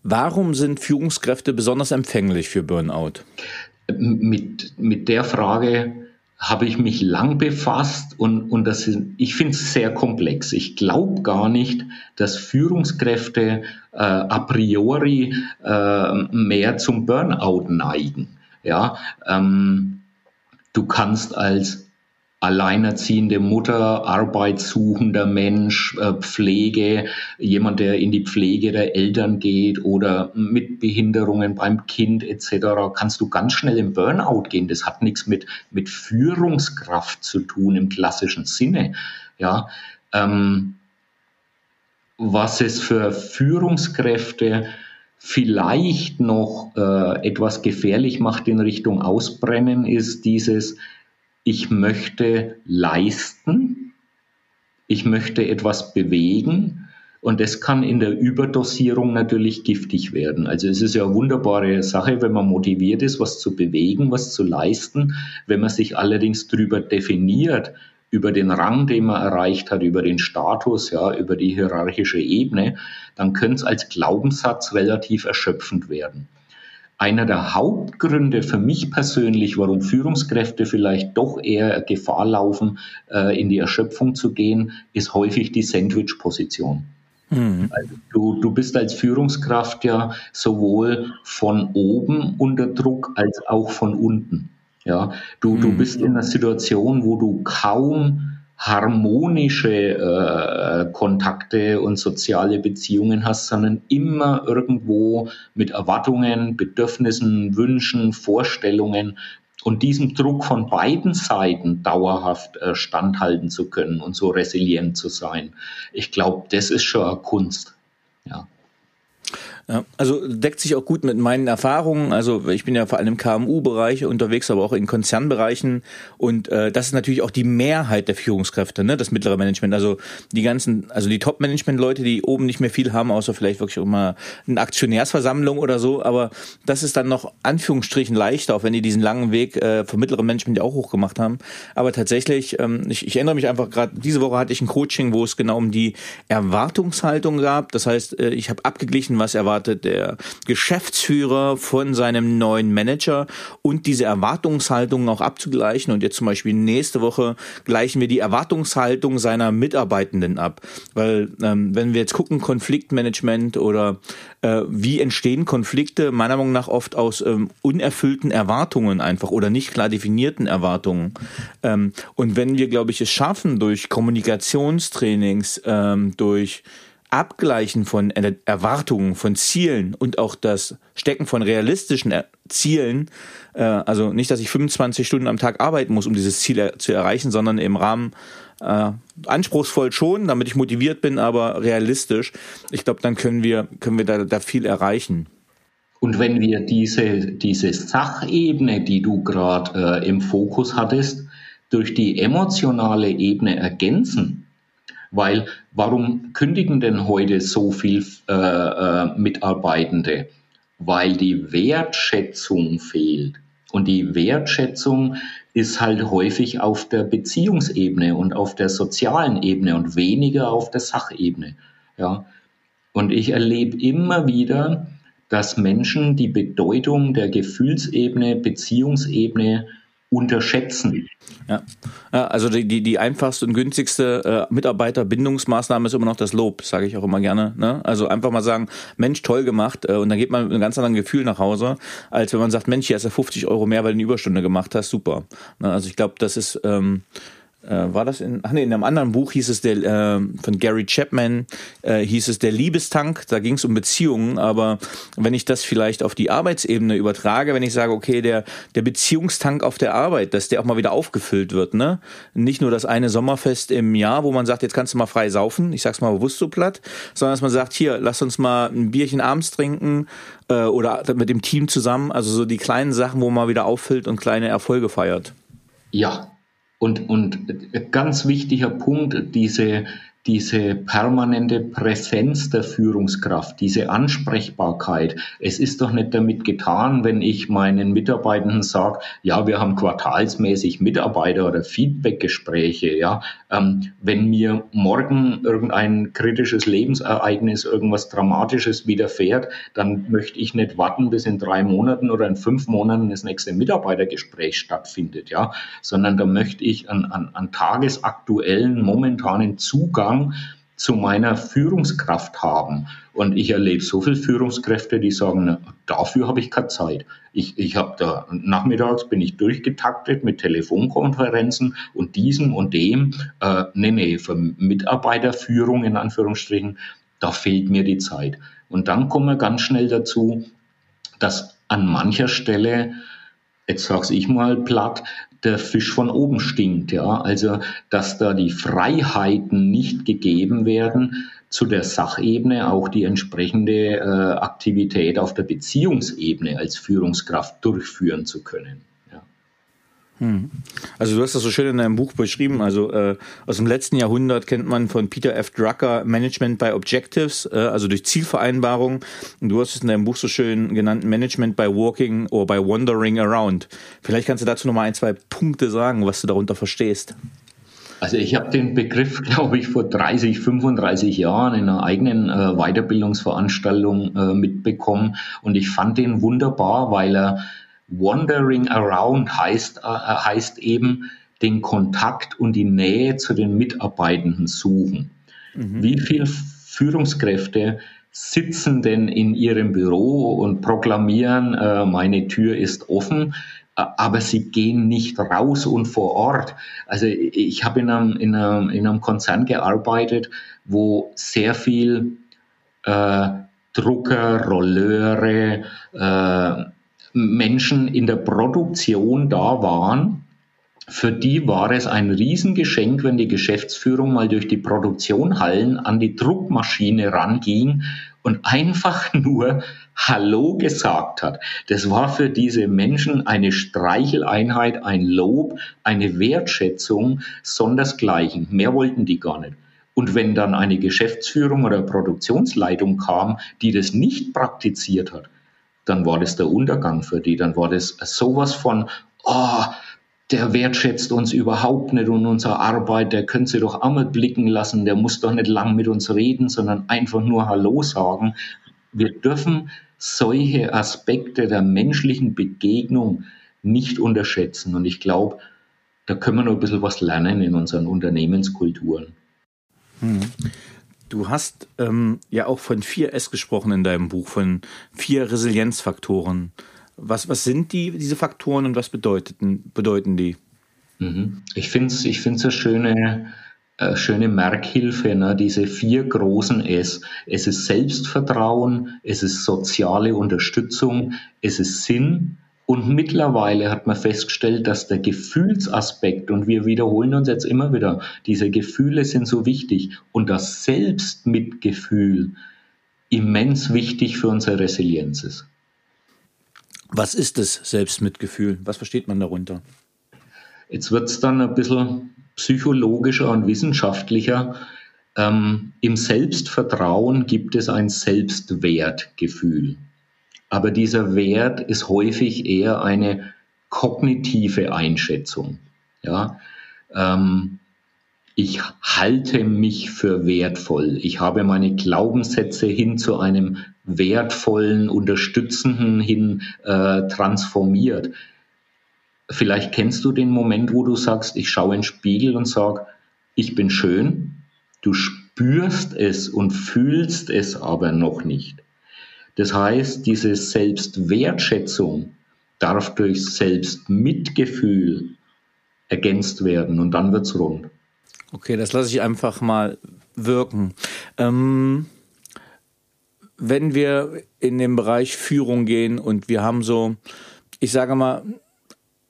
Speaker 3: Warum sind Führungskräfte besonders empfänglich für Burnout?
Speaker 2: Mit, mit der Frage habe ich mich lang befasst und, und das ist, ich finde es sehr komplex. Ich glaube gar nicht, dass Führungskräfte äh, a priori äh, mehr zum Burnout neigen. Ja, ähm, Du kannst als alleinerziehende Mutter, arbeitssuchender Mensch, äh, Pflege, jemand, der in die Pflege der Eltern geht oder mit Behinderungen beim Kind etc., kannst du ganz schnell im Burnout gehen. Das hat nichts mit, mit Führungskraft zu tun im klassischen Sinne. Ja, ähm, was es für Führungskräfte vielleicht noch äh, etwas gefährlich macht in Richtung Ausbrennen, ist dieses, ich möchte leisten, ich möchte etwas bewegen und das kann in der Überdosierung natürlich giftig werden. Also es ist ja eine wunderbare Sache, wenn man motiviert ist, was zu bewegen, was zu leisten. Wenn man sich allerdings darüber definiert, über den Rang, den man erreicht hat, über den Status, ja, über die hierarchische Ebene, dann könnte es als Glaubenssatz relativ erschöpfend werden. Einer der Hauptgründe für mich persönlich, warum Führungskräfte vielleicht doch eher Gefahr laufen, äh, in die Erschöpfung zu gehen, ist häufig die Sandwich-Position. Mhm. Also du, du bist als Führungskraft ja sowohl von oben unter Druck als auch von unten. Ja, du, du hm. bist in einer Situation, wo du kaum harmonische äh, Kontakte und soziale Beziehungen hast, sondern immer irgendwo mit Erwartungen, Bedürfnissen, Wünschen, Vorstellungen und diesem Druck von beiden Seiten dauerhaft äh, standhalten zu können und so resilient zu sein. Ich glaube, das ist schon Kunst. Ja.
Speaker 3: Ja, also deckt sich auch gut mit meinen Erfahrungen. Also ich bin ja vor allem im KMU-Bereich unterwegs, aber auch in Konzernbereichen. Und äh, das ist natürlich auch die Mehrheit der Führungskräfte, ne? das mittlere Management. Also die ganzen, also die Top-Management-Leute, die oben nicht mehr viel haben, außer vielleicht wirklich auch mal eine Aktionärsversammlung oder so. Aber das ist dann noch Anführungsstrichen leichter, auch wenn die diesen langen Weg äh, vom mittleren Management ja auch hochgemacht haben. Aber tatsächlich, ähm, ich, ich erinnere mich einfach gerade, diese Woche hatte ich ein Coaching, wo es genau um die Erwartungshaltung gab. Das heißt, äh, ich habe abgeglichen, was erwartet erwartet der Geschäftsführer von seinem neuen Manager und diese Erwartungshaltung auch abzugleichen. Und jetzt zum Beispiel nächste Woche gleichen wir die Erwartungshaltung seiner Mitarbeitenden ab. Weil ähm, wenn wir jetzt gucken, Konfliktmanagement oder äh, wie entstehen Konflikte, meiner Meinung nach oft aus ähm, unerfüllten Erwartungen einfach oder nicht klar definierten Erwartungen. Ähm, und wenn wir, glaube ich, es schaffen, durch Kommunikationstrainings, ähm, durch Abgleichen von Erwartungen, von Zielen und auch das Stecken von realistischen Zielen, äh, also nicht, dass ich 25 Stunden am Tag arbeiten muss, um dieses Ziel zu erreichen, sondern im Rahmen äh, anspruchsvoll schon, damit ich motiviert bin, aber realistisch. Ich glaube, dann können wir, können wir da, da viel erreichen.
Speaker 2: Und wenn wir diese, diese Sachebene, die du gerade äh, im Fokus hattest, durch die emotionale Ebene ergänzen, weil warum kündigen denn heute so viel äh, äh, Mitarbeitende? Weil die Wertschätzung fehlt. Und die Wertschätzung ist halt häufig auf der Beziehungsebene und auf der sozialen Ebene und weniger auf der Sachebene. Ja. Und ich erlebe immer wieder, dass Menschen die Bedeutung der Gefühlsebene, Beziehungsebene unterschätzen.
Speaker 3: Ja. also die, die, die einfachste und günstigste äh, Mitarbeiterbindungsmaßnahme ist immer noch das Lob, sage ich auch immer gerne. Ne? Also einfach mal sagen, Mensch, toll gemacht äh, und dann geht man mit einem ganz anderen Gefühl nach Hause, als wenn man sagt, Mensch, hier hast du 50 Euro mehr, weil du eine Überstunde gemacht hast, super. Ne? Also ich glaube, das ist... Ähm, äh, war das in, ach nee, in einem anderen Buch hieß es der, äh, von Gary Chapman, äh, hieß es der Liebestank, da ging es um Beziehungen, aber wenn ich das vielleicht auf die Arbeitsebene übertrage, wenn ich sage, okay, der, der Beziehungstank auf der Arbeit, dass der auch mal wieder aufgefüllt wird, ne? Nicht nur das eine Sommerfest im Jahr, wo man sagt, jetzt kannst du mal frei saufen, ich sag's mal bewusst so platt, sondern dass man sagt, hier, lass uns mal ein Bierchen abends trinken, äh, oder mit dem Team zusammen, also so die kleinen Sachen, wo man wieder auffüllt und kleine Erfolge feiert.
Speaker 2: Ja, und, und ganz wichtiger Punkt, diese, diese permanente Präsenz der Führungskraft, diese Ansprechbarkeit. Es ist doch nicht damit getan, wenn ich meinen Mitarbeitenden sage, ja, wir haben quartalsmäßig Mitarbeiter oder Feedbackgespräche, ja. Ähm, wenn mir morgen irgendein kritisches Lebensereignis, irgendwas Dramatisches widerfährt, dann möchte ich nicht warten, bis in drei Monaten oder in fünf Monaten das nächste Mitarbeitergespräch stattfindet, ja, sondern da möchte ich an, an, an tagesaktuellen, momentanen Zugang Zugang zu meiner Führungskraft haben. Und ich erlebe so viele Führungskräfte, die sagen, dafür habe ich keine Zeit. Ich, ich habe da nachmittags bin ich durchgetaktet mit Telefonkonferenzen und diesem und dem. Äh, nee, nee, für Mitarbeiterführung in Anführungsstrichen, da fehlt mir die Zeit. Und dann kommen wir ganz schnell dazu, dass an mancher Stelle jetzt sag's ich mal platt, der Fisch von oben stinkt, ja. Also, dass da die Freiheiten nicht gegeben werden, zu der Sachebene auch die entsprechende äh, Aktivität auf der Beziehungsebene als Führungskraft durchführen zu können.
Speaker 3: Hm. Also du hast das so schön in deinem Buch beschrieben. Also äh, aus dem letzten Jahrhundert kennt man von Peter F. Drucker Management by Objectives, äh, also durch Zielvereinbarung. Und du hast es in deinem Buch so schön genannt Management by Walking or by Wandering Around. Vielleicht kannst du dazu nochmal ein, zwei Punkte sagen, was du darunter verstehst.
Speaker 2: Also ich habe den Begriff, glaube ich, vor 30, 35 Jahren in einer eigenen äh, Weiterbildungsveranstaltung äh, mitbekommen und ich fand den wunderbar, weil er Wandering Around heißt, äh, heißt eben den Kontakt und die Nähe zu den Mitarbeitenden suchen. Mhm. Wie viele Führungskräfte sitzen denn in ihrem Büro und proklamieren, äh, meine Tür ist offen, aber sie gehen nicht raus und vor Ort. Also ich habe in einem, in, einem, in einem Konzern gearbeitet, wo sehr viel äh, Drucker, Rolleure, äh, Menschen in der Produktion da waren. Für die war es ein Riesengeschenk, wenn die Geschäftsführung mal durch die Produktionhallen an die Druckmaschine ranging und einfach nur Hallo gesagt hat. Das war für diese Menschen eine Streicheleinheit, ein Lob, eine Wertschätzung, sondersgleichen. Mehr wollten die gar nicht. Und wenn dann eine Geschäftsführung oder Produktionsleitung kam, die das nicht praktiziert hat, dann war das der Untergang für die. Dann war das sowas von, oh, der wertschätzt uns überhaupt nicht und unsere Arbeit, der könnte sie doch einmal blicken lassen, der muss doch nicht lang mit uns reden, sondern einfach nur Hallo sagen. Wir dürfen solche Aspekte der menschlichen Begegnung nicht unterschätzen. Und ich glaube, da können wir noch ein bisschen was lernen in unseren Unternehmenskulturen.
Speaker 3: Hm. Du hast ähm, ja auch von 4S gesprochen in deinem Buch, von vier Resilienzfaktoren. Was, was sind die, diese Faktoren und was bedeuten, bedeuten die?
Speaker 2: Mhm. Ich finde es ich find's eine schöne, äh, schöne Merkhilfe, ne? diese vier großen S. Es ist Selbstvertrauen, es ist soziale Unterstützung, es ist Sinn, und mittlerweile hat man festgestellt, dass der Gefühlsaspekt, und wir wiederholen uns jetzt immer wieder, diese Gefühle sind so wichtig und das Selbstmitgefühl immens wichtig für unsere Resilienz ist.
Speaker 3: Was ist das Selbstmitgefühl? Was versteht man darunter?
Speaker 2: Jetzt wird es dann ein bisschen psychologischer und wissenschaftlicher. Ähm, Im Selbstvertrauen gibt es ein Selbstwertgefühl. Aber dieser Wert ist häufig eher eine kognitive Einschätzung. Ja, ähm, ich halte mich für wertvoll. Ich habe meine Glaubenssätze hin zu einem wertvollen, unterstützenden hin äh, transformiert. Vielleicht kennst du den Moment, wo du sagst, ich schaue in den Spiegel und sage, ich bin schön. Du spürst es und fühlst es aber noch nicht. Das heißt, diese Selbstwertschätzung darf durch Selbstmitgefühl ergänzt werden und dann wird's rund.
Speaker 3: Okay, das lasse ich einfach mal wirken. Ähm, wenn wir in den Bereich Führung gehen und wir haben so, ich sage mal,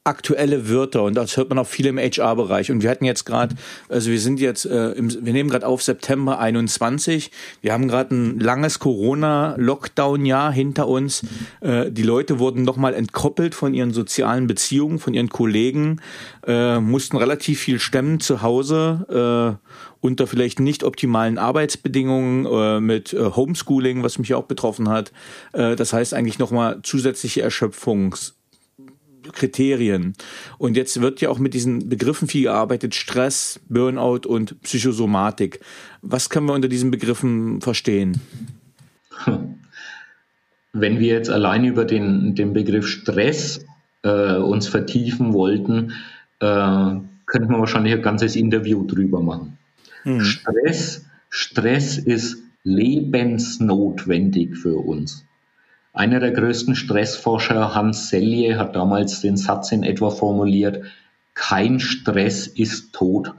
Speaker 3: aktuelle Wörter und das hört man auch viel im HR-Bereich. Und wir hatten jetzt gerade, also wir sind jetzt, äh, im, wir nehmen gerade auf September 21. Wir haben gerade ein langes Corona-Lockdown-Jahr hinter uns. Äh, die Leute wurden nochmal entkoppelt von ihren sozialen Beziehungen, von ihren Kollegen, äh, mussten relativ viel stemmen zu Hause äh, unter vielleicht nicht optimalen Arbeitsbedingungen äh, mit äh, Homeschooling, was mich auch betroffen hat. Das heißt eigentlich nochmal zusätzliche Erschöpfungs Kriterien. Und jetzt wird ja auch mit diesen Begriffen viel gearbeitet, Stress, Burnout und Psychosomatik. Was können wir unter diesen Begriffen verstehen?
Speaker 2: Wenn wir jetzt allein über den, den Begriff Stress äh, uns vertiefen wollten, äh, könnten wir wahrscheinlich ein ganzes Interview drüber machen. Hm. Stress, Stress ist lebensnotwendig für uns. Einer der größten Stressforscher, Hans Selye, hat damals den Satz in etwa formuliert, kein Stress ist tot.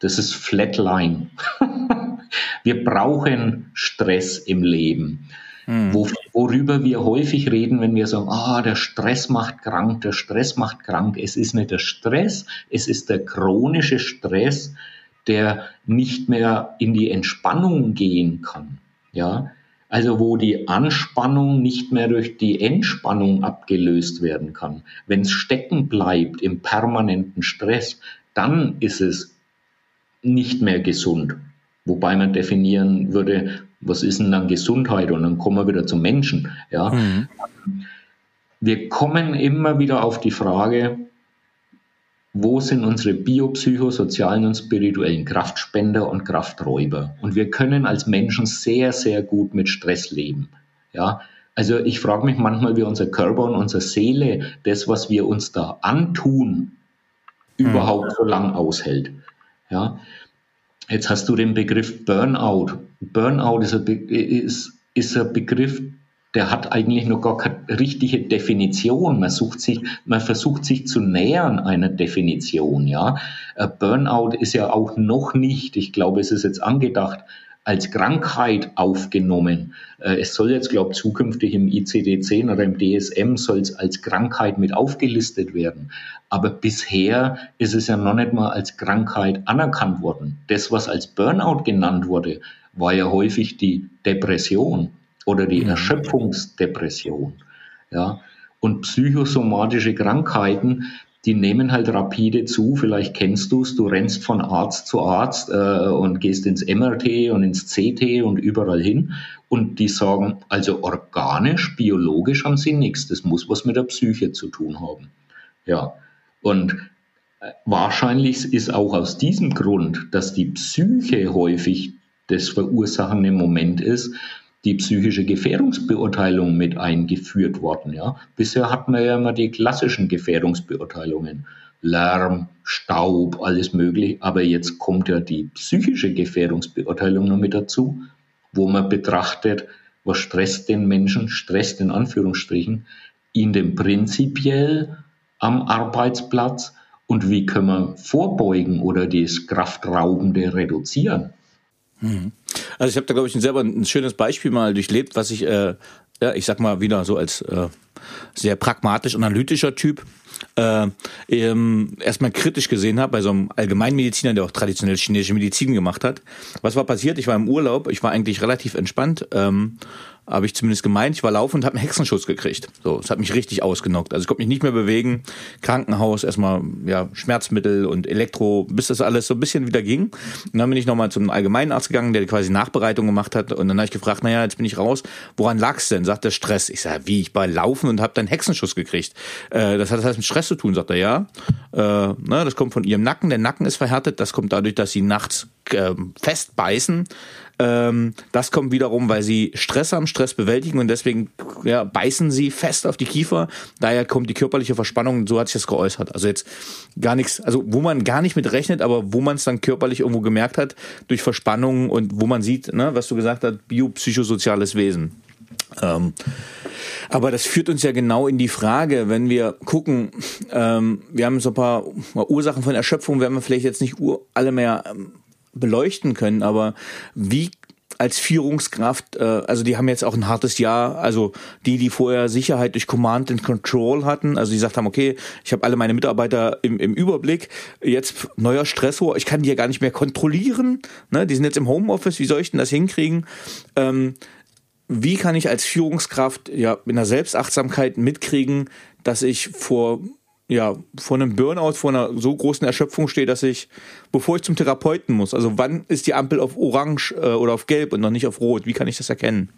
Speaker 2: Das ist Flatline. wir brauchen Stress im Leben. Hm. Wo, worüber wir häufig reden, wenn wir sagen, ah, der Stress macht krank, der Stress macht krank. Es ist nicht der Stress, es ist der chronische Stress, der nicht mehr in die Entspannung gehen kann. Ja, also wo die Anspannung nicht mehr durch die Entspannung abgelöst werden kann. Wenn es stecken bleibt im permanenten Stress, dann ist es nicht mehr gesund. Wobei man definieren würde, was ist denn dann Gesundheit? Und dann kommen wir wieder zum Menschen. Ja. Mhm. Wir kommen immer wieder auf die Frage, wo sind unsere biopsychosozialen und spirituellen Kraftspender und Krafträuber. Und wir können als Menschen sehr, sehr gut mit Stress leben. Ja, also ich frage mich manchmal, wie unser Körper und unsere Seele das, was wir uns da antun, mhm. überhaupt so lang aushält. Ja, jetzt hast du den Begriff Burnout. Burnout ist ein, Be ist, ist ein Begriff, der hat eigentlich noch gar keine richtige Definition. Man sucht sich, man versucht sich zu nähern einer Definition, ja. Burnout ist ja auch noch nicht, ich glaube, es ist jetzt angedacht, als Krankheit aufgenommen. Äh, es soll jetzt, glaube ich, zukünftig im ICD-10 oder im DSM soll es als Krankheit mit aufgelistet werden. Aber bisher ist es ja noch nicht mal als Krankheit anerkannt worden. Das, was als Burnout genannt wurde, war ja häufig die Depression oder die mhm. Erschöpfungsdepression. Ja. Und psychosomatische Krankheiten, die nehmen halt rapide zu. Vielleicht kennst du es, du rennst von Arzt zu Arzt äh, und gehst ins MRT und ins CT und überall hin. Und die sagen, also organisch, biologisch haben sie nichts. Das muss was mit der Psyche zu tun haben. Ja. Und äh, wahrscheinlich ist auch aus diesem Grund, dass die Psyche häufig das verursachende Moment ist, die psychische Gefährdungsbeurteilung mit eingeführt worden. Ja. Bisher hatten wir ja immer die klassischen Gefährdungsbeurteilungen. Lärm, Staub, alles möglich. Aber jetzt kommt ja die psychische Gefährdungsbeurteilung noch mit dazu, wo man betrachtet, was stresst den Menschen, stresst in Anführungsstrichen, ihn denn prinzipiell am Arbeitsplatz und wie können wir vorbeugen oder das Kraftraubende reduzieren.
Speaker 3: Mhm. Also ich habe da, glaube ich, selber ein schönes Beispiel mal durchlebt, was ich, äh, ja, ich sag mal wieder so als äh, sehr pragmatisch analytischer Typ äh, ähm, erstmal kritisch gesehen habe bei so einem Allgemeinmediziner, der auch traditionell chinesische Medizin gemacht hat. Was war passiert? Ich war im Urlaub, ich war eigentlich relativ entspannt. Ähm, habe ich zumindest gemeint. Ich war laufen und habe einen Hexenschuss gekriegt. So, es hat mich richtig ausgenockt. Also ich konnte mich nicht mehr bewegen. Krankenhaus, erstmal ja Schmerzmittel und Elektro, bis das alles so ein bisschen wieder ging. Und dann bin ich nochmal zum Allgemeinarzt gegangen, der quasi Nachbereitung gemacht hat. Und dann habe ich gefragt, naja, jetzt bin ich raus. Woran lag's denn? Sagt der Stress. Ich sage, wie? Ich war laufen und habe dann Hexenschuss gekriegt. Äh, das hat das heißt mit Stress zu tun, sagt er, ja. Äh, na, ne, das kommt von ihrem Nacken. Der Nacken ist verhärtet. Das kommt dadurch, dass sie nachts äh, festbeißen ähm, das kommt wiederum, weil sie Stress haben, Stress bewältigen und deswegen ja, beißen sie fest auf die Kiefer. Daher kommt die körperliche Verspannung, so hat sich das geäußert. Also jetzt gar nichts, also wo man gar nicht mit rechnet, aber wo man es dann körperlich irgendwo gemerkt hat, durch Verspannungen und wo man sieht, ne, was du gesagt hast, biopsychosoziales Wesen. Ähm, aber das führt uns ja genau in die Frage, wenn wir gucken, ähm, wir haben so ein paar Ursachen von Erschöpfung, werden wir vielleicht jetzt nicht alle mehr ähm, beleuchten können, aber wie als Führungskraft, äh, also die haben jetzt auch ein hartes Jahr, also die, die vorher Sicherheit durch Command and Control hatten, also die gesagt haben, okay, ich habe alle meine Mitarbeiter im, im Überblick, jetzt neuer Stressor, ich kann die ja gar nicht mehr kontrollieren, ne? die sind jetzt im Homeoffice, wie soll ich denn das hinkriegen? Ähm, wie kann ich als Führungskraft ja in der Selbstachtsamkeit mitkriegen, dass ich vor ja, vor einem Burnout, vor einer so großen Erschöpfung stehe, dass ich, bevor ich zum Therapeuten muss, also wann ist die Ampel auf Orange äh, oder auf Gelb und noch nicht auf Rot? Wie kann ich das erkennen?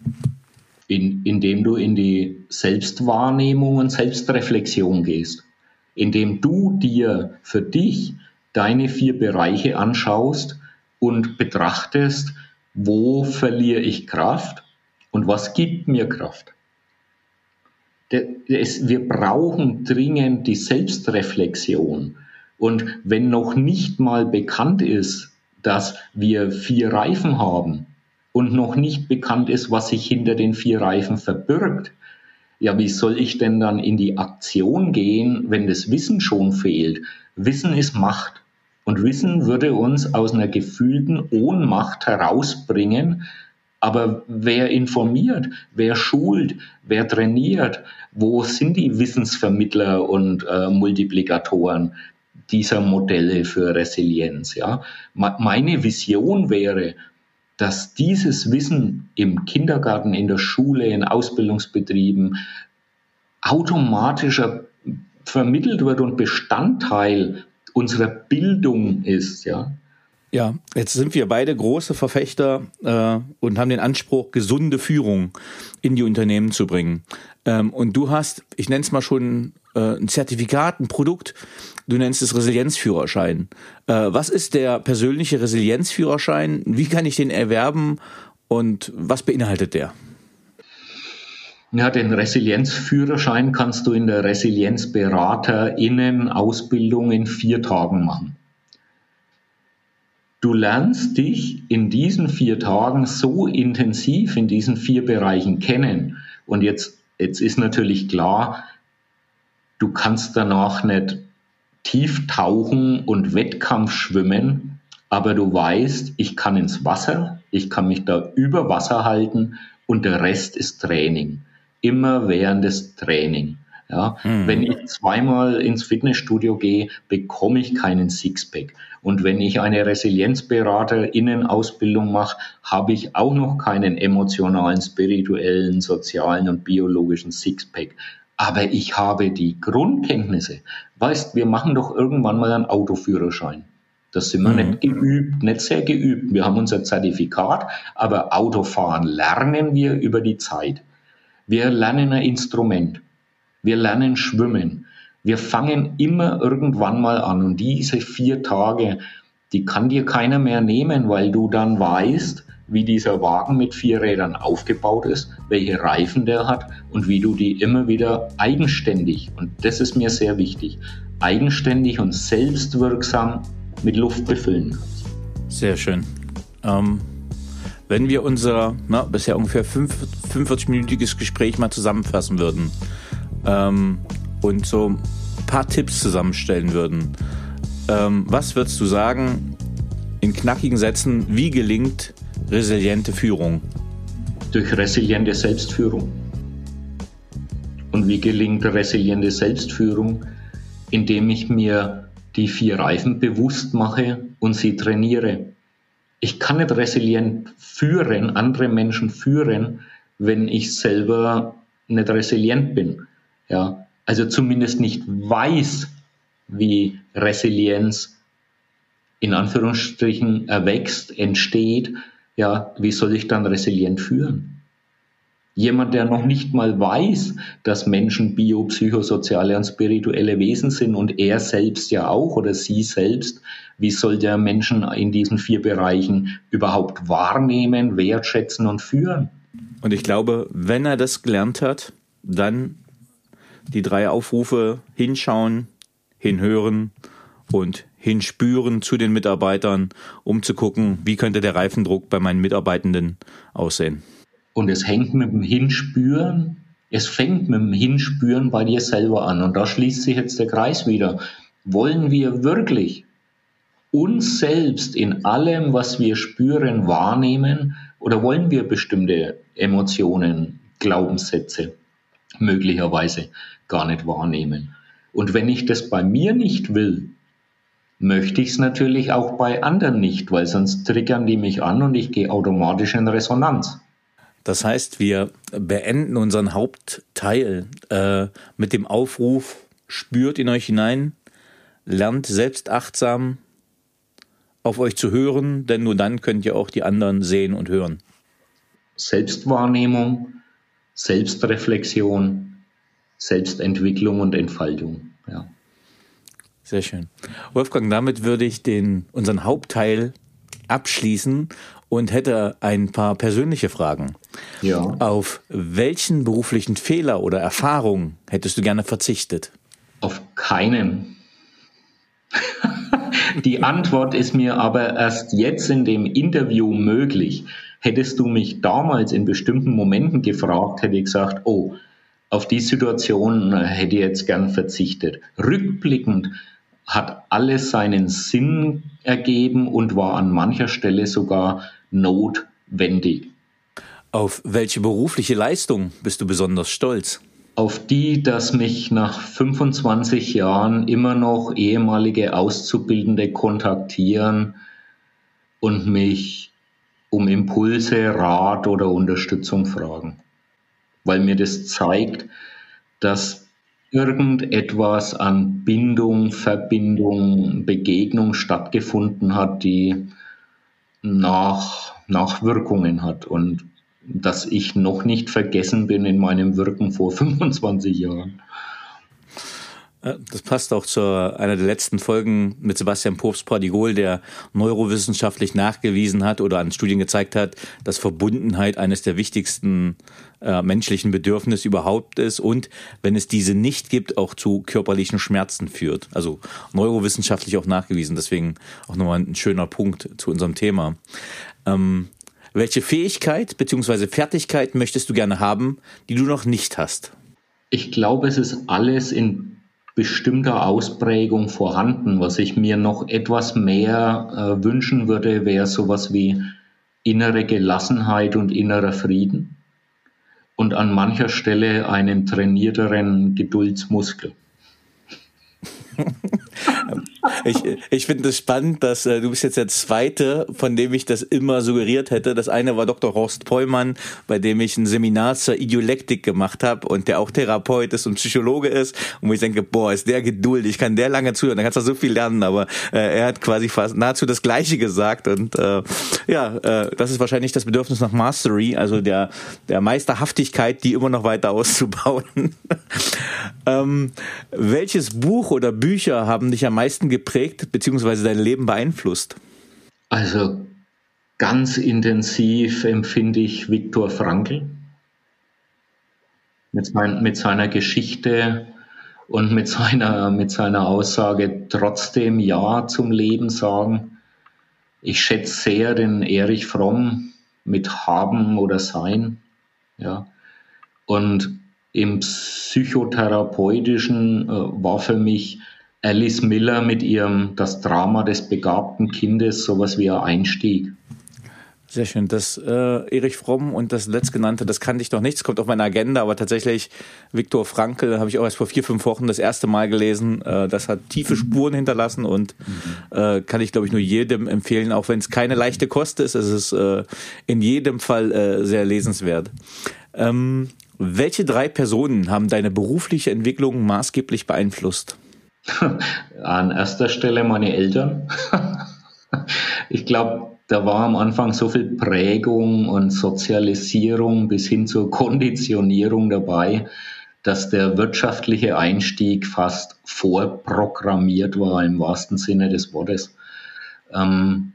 Speaker 2: In, indem du in die Selbstwahrnehmung und Selbstreflexion gehst. Indem du dir für dich deine vier Bereiche anschaust und betrachtest, wo verliere ich Kraft und was gibt mir Kraft wir brauchen dringend die Selbstreflexion. Und wenn noch nicht mal bekannt ist, dass wir vier Reifen haben und noch nicht bekannt ist, was sich hinter den vier Reifen verbirgt, ja, wie soll ich denn dann in die Aktion gehen, wenn das Wissen schon fehlt? Wissen ist Macht. Und Wissen würde uns aus einer gefühlten Ohnmacht herausbringen, aber wer informiert, wer schult, wer trainiert, wo sind die Wissensvermittler und äh, Multiplikatoren dieser Modelle für Resilienz? Ja? Meine Vision wäre, dass dieses Wissen im Kindergarten, in der Schule, in Ausbildungsbetrieben automatischer vermittelt wird und Bestandteil unserer Bildung ist, ja.
Speaker 3: Ja, jetzt sind wir beide große Verfechter äh, und haben den Anspruch, gesunde Führung in die Unternehmen zu bringen. Ähm, und du hast, ich nenne es mal schon äh, ein Zertifikat, ein Produkt, Du nennst es Resilienzführerschein. Äh, was ist der persönliche Resilienzführerschein? Wie kann ich den erwerben und was beinhaltet der?
Speaker 2: Ja, den Resilienzführerschein kannst du in der Resilienzberaterinnen-Ausbildung in vier Tagen machen. Du lernst dich in diesen vier Tagen so intensiv in diesen vier Bereichen kennen. Und jetzt, jetzt ist natürlich klar, du kannst danach nicht tief tauchen und Wettkampf schwimmen, aber du weißt, ich kann ins Wasser, ich kann mich da über Wasser halten und der Rest ist Training. Immer während des Training. Ja, mhm. Wenn ich zweimal ins Fitnessstudio gehe, bekomme ich keinen Sixpack. Und wenn ich eine Resilienzberater-Innenausbildung mache, habe ich auch noch keinen emotionalen, spirituellen, sozialen und biologischen Sixpack. Aber ich habe die Grundkenntnisse. Weißt, wir machen doch irgendwann mal einen Autoführerschein. Das sind wir mhm. nicht geübt, nicht sehr geübt. Wir haben unser Zertifikat, aber Autofahren lernen wir über die Zeit. Wir lernen ein Instrument. Wir lernen schwimmen. Wir fangen immer irgendwann mal an und diese vier Tage, die kann dir keiner mehr nehmen, weil du dann weißt, wie dieser Wagen mit vier Rädern aufgebaut ist, welche Reifen der hat und wie du die immer wieder eigenständig, und das ist mir sehr wichtig, eigenständig und selbstwirksam mit Luft befüllen kannst.
Speaker 3: Sehr schön. Ähm, wenn wir unser na, bisher ungefähr 45-minütiges Gespräch mal zusammenfassen würden, ähm, und so ein paar Tipps zusammenstellen würden, ähm, was würdest du sagen in knackigen Sätzen, wie gelingt resiliente Führung?
Speaker 2: Durch resiliente Selbstführung. Und wie gelingt resiliente Selbstführung? Indem ich mir die vier Reifen bewusst mache und sie trainiere. Ich kann nicht resilient führen, andere Menschen führen, wenn ich selber nicht resilient bin. Ja, also zumindest nicht weiß, wie Resilienz in Anführungsstrichen erwächst, entsteht, ja, wie soll ich dann resilient führen? Jemand, der noch nicht mal weiß, dass Menschen biopsychosoziale und spirituelle Wesen sind und er selbst ja auch oder sie selbst, wie soll der Menschen in diesen vier Bereichen überhaupt wahrnehmen, wertschätzen und führen?
Speaker 3: Und ich glaube, wenn er das gelernt hat, dann die drei Aufrufe hinschauen, hinhören und hinspüren zu den Mitarbeitern, um zu gucken, wie könnte der Reifendruck bei meinen Mitarbeitenden aussehen.
Speaker 2: Und es hängt mit dem Hinspüren, es fängt mit dem Hinspüren bei dir selber an. Und da schließt sich jetzt der Kreis wieder. Wollen wir wirklich uns selbst in allem, was wir spüren, wahrnehmen? Oder wollen wir bestimmte Emotionen, Glaubenssätze möglicherweise gar nicht wahrnehmen? Und wenn ich das bei mir nicht will, möchte ich es natürlich auch bei anderen nicht, weil sonst triggern die mich an und ich gehe automatisch in Resonanz.
Speaker 3: Das heißt, wir beenden unseren Hauptteil äh, mit dem Aufruf, spürt in euch hinein, lernt selbst achtsam auf euch zu hören, denn nur dann könnt ihr auch die anderen sehen und hören.
Speaker 2: Selbstwahrnehmung, Selbstreflexion, Selbstentwicklung und Entfaltung. Ja.
Speaker 3: Sehr schön. Wolfgang, damit würde ich den, unseren Hauptteil abschließen und hätte ein paar persönliche Fragen. Ja. Auf welchen beruflichen Fehler oder Erfahrung hättest du gerne verzichtet?
Speaker 2: Auf keinen. Die Antwort ist mir aber erst jetzt in dem Interview möglich. Hättest du mich damals in bestimmten Momenten gefragt, hätte ich gesagt, oh, auf die Situation hätte ich jetzt gern verzichtet. Rückblickend hat alles seinen Sinn ergeben und war an mancher Stelle sogar notwendig.
Speaker 3: Auf welche berufliche Leistung bist du besonders stolz?
Speaker 2: Auf die, dass mich nach 25 Jahren immer noch ehemalige Auszubildende kontaktieren und mich um Impulse, Rat oder Unterstützung fragen. Weil mir das zeigt, dass irgendetwas an Bindung, Verbindung, Begegnung stattgefunden hat, die nach, Nachwirkungen hat und dass ich noch nicht vergessen bin in meinem Wirken vor 25 Jahren.
Speaker 3: Das passt auch zu einer der letzten Folgen mit Sebastian Probst-Pradigol, der neurowissenschaftlich nachgewiesen hat oder an Studien gezeigt hat, dass Verbundenheit eines der wichtigsten äh, menschlichen Bedürfnisse überhaupt ist und wenn es diese nicht gibt, auch zu körperlichen Schmerzen führt. Also neurowissenschaftlich auch nachgewiesen. Deswegen auch nochmal ein schöner Punkt zu unserem Thema. Ähm, welche Fähigkeit bzw. Fertigkeit möchtest du gerne haben, die du noch nicht hast?
Speaker 2: Ich glaube, es ist alles in bestimmter Ausprägung vorhanden. Was ich mir noch etwas mehr äh, wünschen würde, wäre sowas wie innere Gelassenheit und innerer Frieden und an mancher Stelle einen trainierteren Geduldsmuskel.
Speaker 3: ich ich finde es spannend, dass äh, du bist jetzt der Zweite, von dem ich das immer suggeriert hätte. Das eine war Dr. Horst Pollmann, bei dem ich ein Seminar zur Idiolektik gemacht habe und der auch Therapeut ist und Psychologe ist. Und wo ich denke, boah, ist der geduldig, kann der lange zuhören, da kannst du so viel lernen. Aber äh, er hat quasi fast nahezu das Gleiche gesagt. Und äh, ja, äh, das ist wahrscheinlich das Bedürfnis nach Mastery, also der, der Meisterhaftigkeit, die immer noch weiter auszubauen. ähm, welches Buch oder Bücher haben dich am meisten geprägt bzw. dein Leben beeinflusst?
Speaker 2: Also ganz intensiv empfinde ich Viktor Frankl mit, mein, mit seiner Geschichte und mit seiner, mit seiner Aussage trotzdem Ja zum Leben sagen. Ich schätze sehr den Erich Fromm mit Haben oder Sein. Ja. Und im Psychotherapeutischen äh, war für mich Alice Miller mit ihrem Das Drama des begabten Kindes sowas wie ein Einstieg.
Speaker 3: Sehr schön. Das äh, Erich Fromm und das letztgenannte, das kannte ich noch nicht. Das kommt auf meine Agenda, aber tatsächlich Viktor Frankl habe ich auch erst vor vier, fünf Wochen das erste Mal gelesen. Äh, das hat tiefe Spuren hinterlassen und äh, kann ich, glaube ich, nur jedem empfehlen, auch wenn es keine leichte Kost ist. Es ist äh, in jedem Fall äh, sehr lesenswert. Ähm, welche drei Personen haben deine berufliche Entwicklung maßgeblich beeinflusst?
Speaker 2: An erster Stelle meine Eltern. ich glaube, da war am Anfang so viel Prägung und Sozialisierung bis hin zur Konditionierung dabei, dass der wirtschaftliche Einstieg fast vorprogrammiert war im wahrsten Sinne des Wortes. Ähm,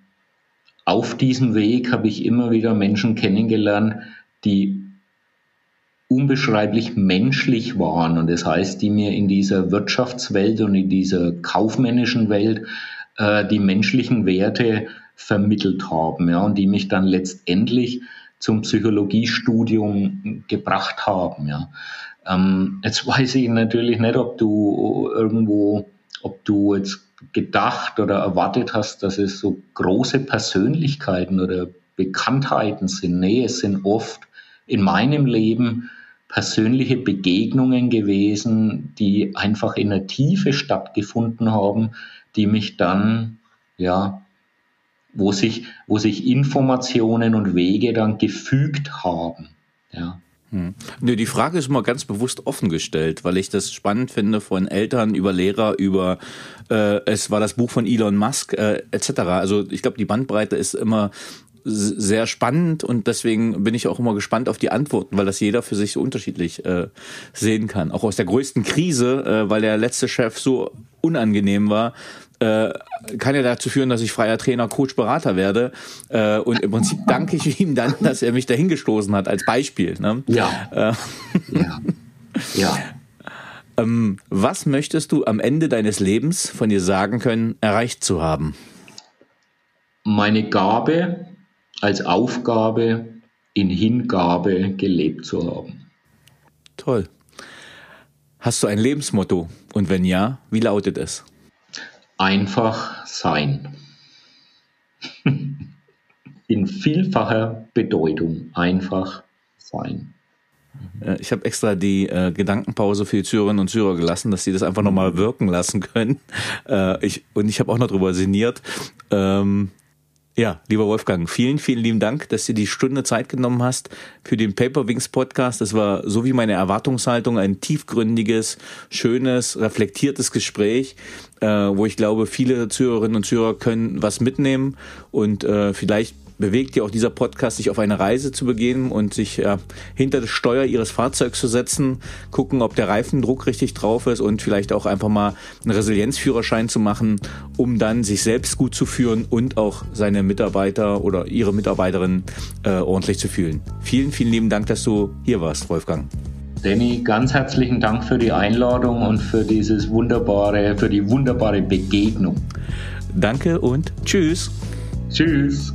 Speaker 2: auf diesem Weg habe ich immer wieder Menschen kennengelernt, die unbeschreiblich menschlich waren. Und das heißt, die mir in dieser Wirtschaftswelt und in dieser kaufmännischen Welt äh, die menschlichen Werte vermittelt haben, ja, und die mich dann letztendlich zum Psychologiestudium gebracht haben, ja. Ähm, jetzt weiß ich natürlich nicht, ob du irgendwo, ob du jetzt gedacht oder erwartet hast, dass es so große Persönlichkeiten oder Bekanntheiten sind. Nee, es sind oft in meinem Leben persönliche Begegnungen gewesen, die einfach in der Tiefe stattgefunden haben, die mich dann, ja, wo sich, wo sich Informationen und Wege dann gefügt haben. Ja.
Speaker 3: Hm. Die Frage ist mal ganz bewusst offen gestellt, weil ich das spannend finde von Eltern über Lehrer über äh, es war das Buch von Elon Musk äh, etc. Also ich glaube, die Bandbreite ist immer sehr spannend und deswegen bin ich auch immer gespannt auf die Antworten, weil das jeder für sich so unterschiedlich äh, sehen kann. Auch aus der größten Krise, äh, weil der letzte Chef so unangenehm war, äh, kann ja dazu führen, dass ich freier Trainer, Coach, Berater werde. Äh, und im Prinzip danke ich ihm dann, dass er mich dahin gestoßen hat als Beispiel. Ne?
Speaker 2: Ja. Äh, ja. ja.
Speaker 3: Ähm, was möchtest du am Ende deines Lebens von dir sagen können, erreicht zu haben?
Speaker 2: Meine Gabe, als Aufgabe in Hingabe gelebt zu haben.
Speaker 3: Toll. Hast du ein Lebensmotto? Und wenn ja, wie lautet es?
Speaker 2: Einfach sein. in vielfacher Bedeutung einfach sein.
Speaker 3: Äh, ich habe extra die äh, Gedankenpause für die Zürerinnen und Zürer gelassen, dass sie das einfach nochmal wirken lassen können. Äh, ich, und ich habe auch noch darüber sinniert. Ähm, ja, lieber Wolfgang, vielen, vielen lieben Dank, dass du die Stunde Zeit genommen hast für den Paperwings Podcast. Das war so wie meine Erwartungshaltung ein tiefgründiges, schönes, reflektiertes Gespräch, äh, wo ich glaube, viele Zuhörerinnen und Zuhörer können was mitnehmen und äh, vielleicht bewegt ja auch dieser Podcast, sich auf eine Reise zu begeben und sich äh, hinter das Steuer ihres Fahrzeugs zu setzen, gucken, ob der Reifendruck richtig drauf ist und vielleicht auch einfach mal einen Resilienzführerschein zu machen, um dann sich selbst gut zu führen und auch seine Mitarbeiter oder ihre Mitarbeiterin äh, ordentlich zu fühlen. Vielen, vielen lieben Dank, dass du hier warst, Wolfgang.
Speaker 2: Danny, ganz herzlichen Dank für die Einladung und für dieses wunderbare, für die wunderbare Begegnung.
Speaker 3: Danke und tschüss.
Speaker 2: Tschüss.